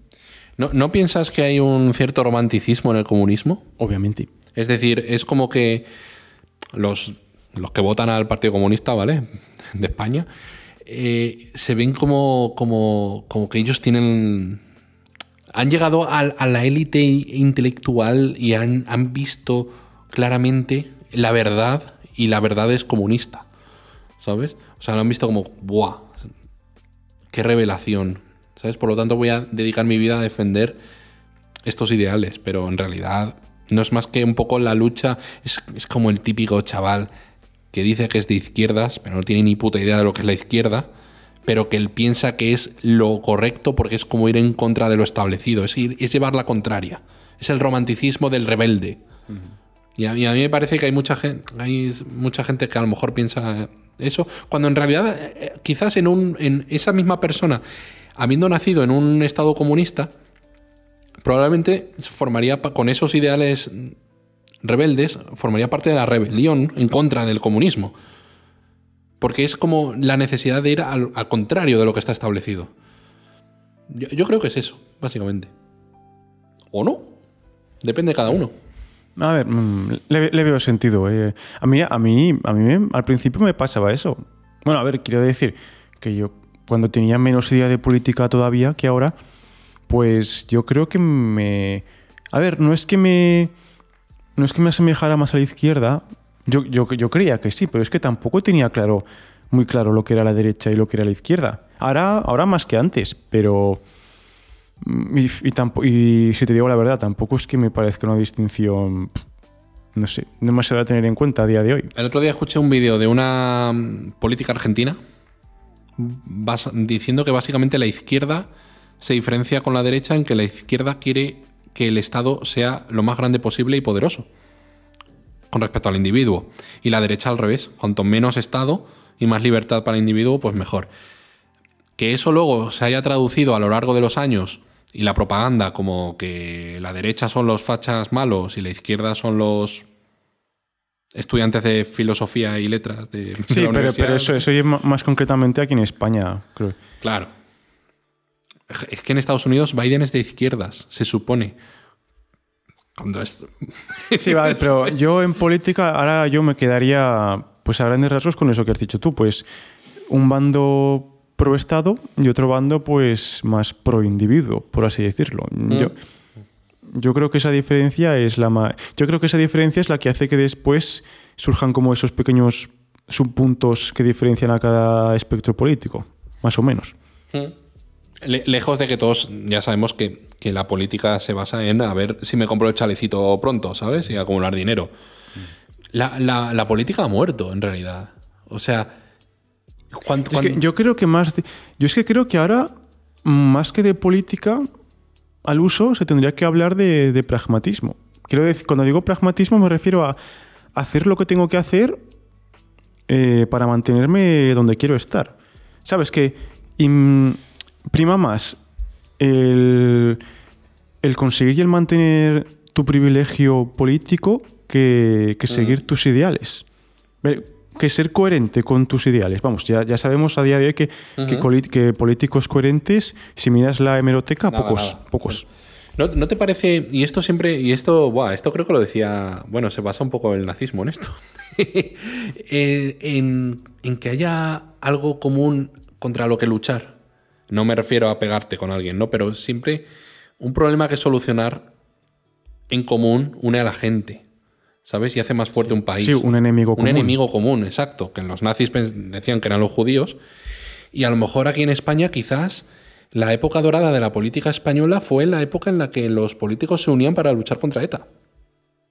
¿No, ¿No piensas que hay un cierto romanticismo en el comunismo?
Obviamente.
Es decir, es como que los, los que votan al Partido Comunista, ¿vale? De España, eh, se ven como, como, como que ellos tienen... Han llegado a, la élite intelectual y han, han visto claramente la verdad y la verdad es comunista, ¿sabes? O sea, lo han visto como, ¡buah! ¡Qué revelación! ¿Sabes? Por lo tanto voy a dedicar mi vida a defender estos ideales, pero en realidad no es más que un poco la lucha, es, es como el típico chaval que dice que es de izquierdas, pero no tiene ni puta idea de lo que es la izquierda, pero que él piensa que es lo correcto porque es como ir en contra de lo establecido, es, ir, es llevar la contraria, es el romanticismo del rebelde. Y a, mí, a mí me parece que hay mucha, gente, hay mucha gente que a lo mejor piensa eso, cuando en realidad eh, quizás en, un, en esa misma persona, habiendo nacido en un estado comunista, probablemente formaría pa- con esos ideales rebeldes, formaría parte de la rebelión en contra del comunismo. Porque es como la necesidad de ir al, contrario de lo que está establecido. Yo, creo que es eso, básicamente. ¿O no? Depende de cada uno.
A ver, mm, le, le veo sentido. eh. A mí, a mí, a mí al principio me pasaba eso. Bueno, a ver, quiero decir que yo cuando tenía menos idea de política todavía que ahora, pues yo creo que me... A ver, no es que me... No es que me asemejara más a la izquierda. Yo, yo, yo creía que sí, pero es que tampoco tenía claro, muy claro lo que era la derecha y lo que era la izquierda. Ahora, ahora más que antes, pero... Mm, Y, si te digo la verdad, tampoco es que me parezca una distinción, no sé, demasiado a tener en cuenta a día de hoy.
El otro día escuché un vídeo de una mm, política argentina diciendo que básicamente la izquierda se diferencia con la derecha en que la izquierda quiere que el Estado sea lo más grande posible y poderoso con respecto al individuo. Y la derecha al revés. Cuanto menos Estado y más libertad para el individuo, pues mejor. Que eso luego se haya traducido a lo largo de los años y la propaganda como que la derecha son los fachas malos y la izquierda son los estudiantes de filosofía y letras de, de
Sí,
la
pero, pero eso, eso es más concretamente aquí en España, creo.
Claro. Es que en Estados Unidos Biden es de izquierdas, se supone. Cuando es... [laughs]
Sí, vale, pero yo en política ahora yo me quedaría, pues a grandes rasgos con eso que has dicho tú, pues un bando pro Estado y otro bando pues más pro individuo, por así decirlo. Yo, yo creo que esa diferencia es la ma- yo creo que esa diferencia es la que hace que después surjan como esos pequeños subpuntos que diferencian a cada espectro político, más o menos.
Le- lejos de que todos ya sabemos que, que la política se basa en a ver si me compro el chalecito pronto, ¿sabes? Y acumular dinero. La, la- la política ha muerto, en realidad. O sea, ¿cuánto,
Es que yo creo que más. de- yo es que creo que ahora, más que de política, al uso se tendría que hablar de, de pragmatismo. Quiero decir, cuando digo pragmatismo, me refiero a hacer lo que tengo que hacer eh, para mantenerme donde quiero estar. Sabes que im- prima más el, el conseguir y el mantener tu privilegio político que, que seguir tus ideales. Que ser coherente con tus ideales. Vamos, ya, ya sabemos a día de hoy que, que, coli- que políticos coherentes, si miras la hemeroteca,
Nada,
pocos.
nada.
pocos.
¿No, no te parece? Y esto siempre, y esto, buah, esto creo que lo decía, bueno, se basa un poco el nazismo en esto, [laughs] Eh, en, en que haya algo común contra lo que luchar. No me refiero a pegarte con alguien, ¿no? Pero siempre un problema que solucionar en común une a la gente, ¿sabes? Y hace más fuerte un país.
Sí, un enemigo
Un
común.
enemigo común, exacto. Que los nazis decían que eran los judíos. Y a lo mejor aquí en España quizás la época dorada de la política española fue la época en la que los políticos se unían para luchar contra ETA.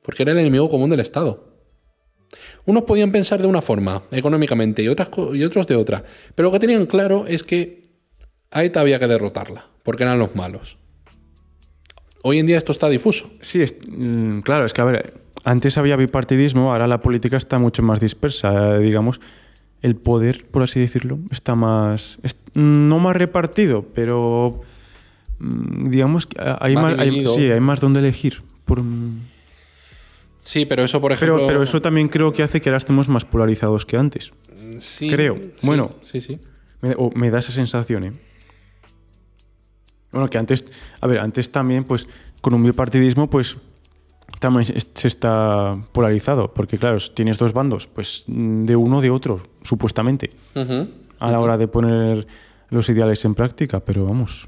Porque era el enemigo común del Estado. Unos podían pensar de una forma, económicamente, y, otras, y otros de otra. Pero lo que tenían claro es que a ETA había que derrotarla, porque eran los malos. Hoy en día esto está difuso.
Sí, es- mm, claro, es que a ver, antes había bipartidismo, ahora la política está mucho más dispersa, digamos. El poder, por así decirlo, está más. es- no más repartido, pero. mm, digamos que hay
Más
más, hay-
dividido.
sí, hay más donde elegir Por-
Sí, pero eso, por ejemplo.
pero, pero eso también creo que hace que ahora estemos más polarizados que antes.
Sí,
creo.
sí,
Bueno.
Sí, sí.
Me, o me da esa sensación, ¿eh? Bueno, que antes, a ver, antes también, pues, con un bipartidismo, pues, también se está polarizado, porque claro, tienes dos bandos, pues, de uno o de otro, supuestamente, a la hora de poner los ideales en práctica, pero vamos.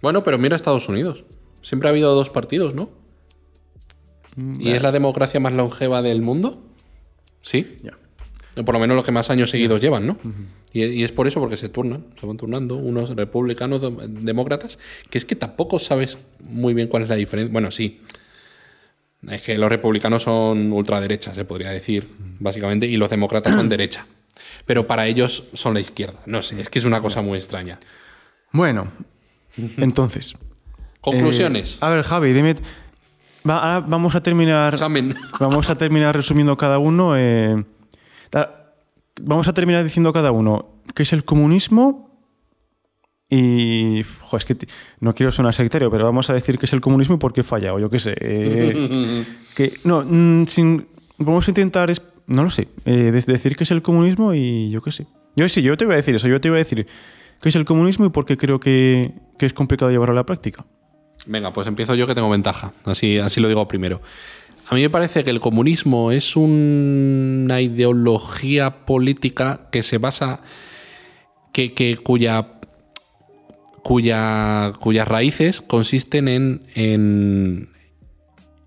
Bueno, pero mira Estados Unidos. Siempre ha habido dos partidos, ¿no? ¿Y es la democracia más longeva del mundo? Sí.
Ya.
Por lo menos los que más años seguidos llevan, ¿no? y, y es por eso, porque se turnan, se van turnando, unos republicanos, dem- demócratas, que es que tampoco sabes muy bien cuál es la diferencia. Bueno, sí. Es que los republicanos son ultraderecha, se podría decir, básicamente, y los demócratas son [clears throat] derecha. Pero para ellos son la izquierda. No sé, es que es una cosa muy extraña.
Bueno, entonces.
Conclusiones.
eh, a ver, Javi, dime. va- ahora vamos a terminar.
Examen.
Vamos a terminar resumiendo cada uno. eh, vamos a terminar diciendo cada uno qué es el comunismo. Y. jo, es que no quiero sonar sectario, pero vamos a decir qué es el comunismo y por qué falla, o yo qué sé. eh, [laughs] que, no, mm, sin, vamos a intentar. no lo sé. eh, de- decir qué es el comunismo y yo qué sé. Yo sí, yo te voy a decir eso. Yo te voy a decir qué es el comunismo y por qué creo que, que es complicado llevarlo a la práctica.
Venga, pues empiezo yo que tengo ventaja. Así, así lo digo primero. A mí me parece que el comunismo es una ideología política que se basa. que, cuya. cuya. cuyas raíces consisten en. en.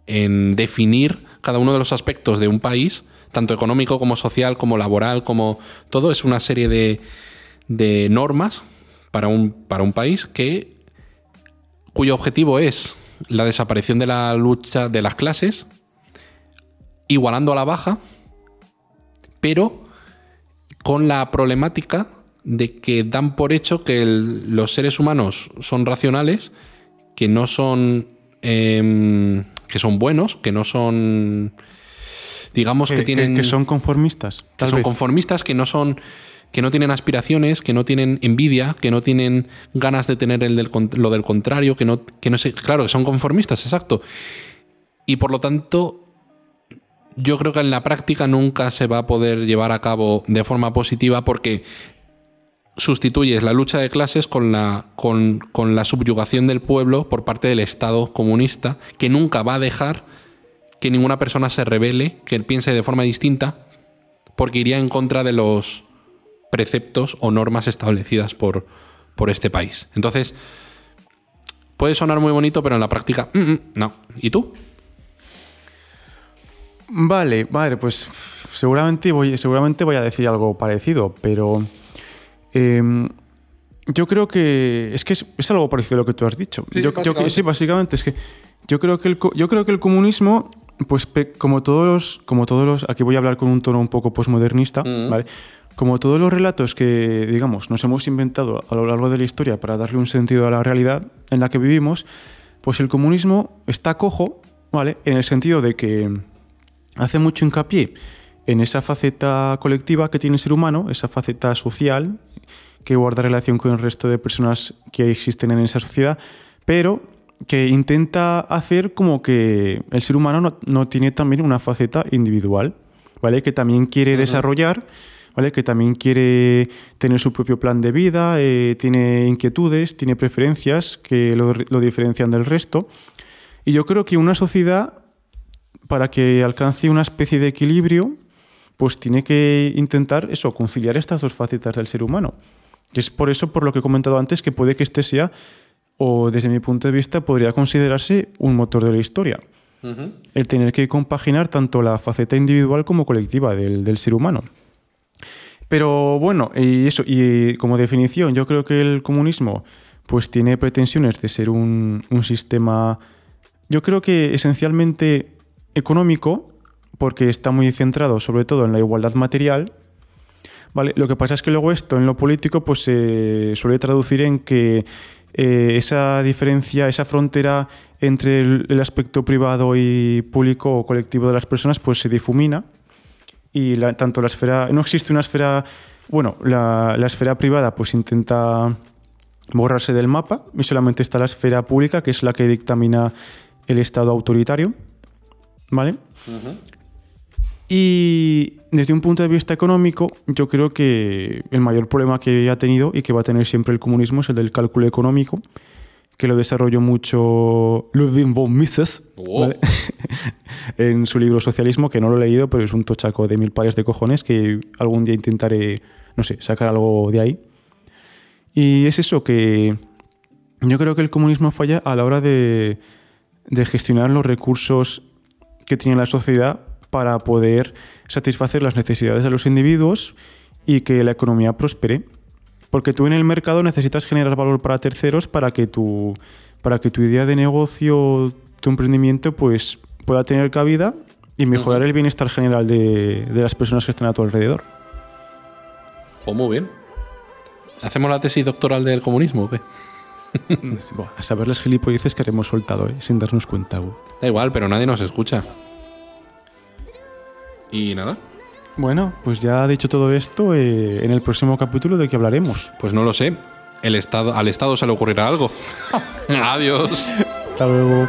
en definir cada uno de los aspectos de un país, tanto económico como social, como laboral, como todo. Es una serie de, de normas para un, para un país que cuyo objetivo es la desaparición de la lucha de las clases, igualando a la baja, pero con la problemática de que dan por hecho que el- los seres humanos son racionales, que no son em, que son buenos, que no son digamos que,
Que,
tienen
que son conformistas.
que
tal
son
vez.
conformistas, que no son que no tienen aspiraciones, que no tienen envidia, que no tienen ganas de tener el del lo del contrario, que no, que no sé, claro, que son conformistas, exacto. Y por lo tanto, yo creo que en la práctica nunca se va a poder llevar a cabo de forma positiva porque sustituyes la lucha de clases con la, con, con la subyugación del pueblo por parte del Estado comunista, que nunca va a dejar que ninguna persona se revele, que piense de forma distinta, porque iría en contra de los preceptos o normas establecidas por, por este país. Entonces, puede sonar muy bonito, pero en la práctica, mm, mm, no. ¿Y tú?
Vale, vale, pues seguramente voy, seguramente voy a decir algo parecido, pero em, yo creo que es que es, es algo parecido a lo que tú has dicho.
Sí,
yo, yo-
básicamente.
sí, básicamente es que yo creo que el, yo creo que el comunismo, pues como todos los, como todos los, aquí voy a hablar con un tono un poco posmodernista,
Mm.
¿vale? Como todos los relatos que, digamos, nos hemos inventado a lo largo de la historia para darle un sentido a la realidad en la que vivimos, pues el comunismo está cojo, ¿vale? En el sentido de que hace mucho hincapié en esa faceta colectiva que tiene el ser humano, esa faceta social que guarda relación con el resto de personas que existen en esa sociedad, pero que intenta hacer como que el ser humano no, no tiene también una faceta individual, ¿vale? Que también quiere desarrollar, ¿vale? Que también quiere tener su propio plan de vida, eh, tiene inquietudes, tiene preferencias que lo, lo diferencian del resto. Y yo creo que una sociedad para que alcance una especie de equilibrio, pues tiene que intentar eso, conciliar estas dos facetas del ser humano. Y es por eso, por lo que he comentado antes, que puede que este sea, o desde mi punto de vista, podría considerarse un motor de la historia. El tener que compaginar tanto la faceta individual como colectiva del, del ser humano. Pero bueno, y eso, y como definición, yo creo que el comunismo pues tiene pretensiones de ser un, un sistema, yo creo que esencialmente económico, porque está muy centrado sobre todo en la igualdad material. ¿vale? Lo que pasa es que luego esto en lo político pues se suele traducir en que eh, esa diferencia, esa frontera entre el, aspecto privado y público o colectivo de las personas pues se difumina y tanto la esfera, no existe una esfera, bueno, la, la esfera privada pues intenta borrarse del mapa y solamente está la esfera pública que es la que dictamina el Estado autoritario, ¿vale? Y desde un punto de vista económico, yo creo que el mayor problema que ha tenido y que va a tener siempre el comunismo es el del cálculo económico, que lo desarrolló mucho Ludwig von Mises
Wow.
¿vale? [laughs] en su libro Socialismo, que no lo he leído, pero es un tochaco de mil pares de cojones que algún día intentaré, no sé, sacar algo de ahí. Y es eso, que yo creo que el comunismo falla a la hora de, de gestionar los recursos que tiene la sociedad para poder satisfacer las necesidades de los individuos y que la economía prospere. Porque tú en el mercado necesitas generar valor para terceros para que tu, para que tu idea de negocio, tu emprendimiento, pues pueda tener cabida y mejorar el bienestar general de, de las personas que están a tu alrededor.
Pues muy bien. ¿Hacemos la tesis doctoral del comunismo o qué? [laughs]
A saber las gilipolleces que hemos soltado, ¿eh? sin darnos cuenta. güey.
Da igual, pero nadie nos escucha. Y nada,
Bueno, pues ya dicho todo esto, eh, en el próximo capítulo de qué hablaremos.
pues no lo sé. El estado, al Estado se le ocurrirá algo. [laughs] Adiós.
Hasta luego.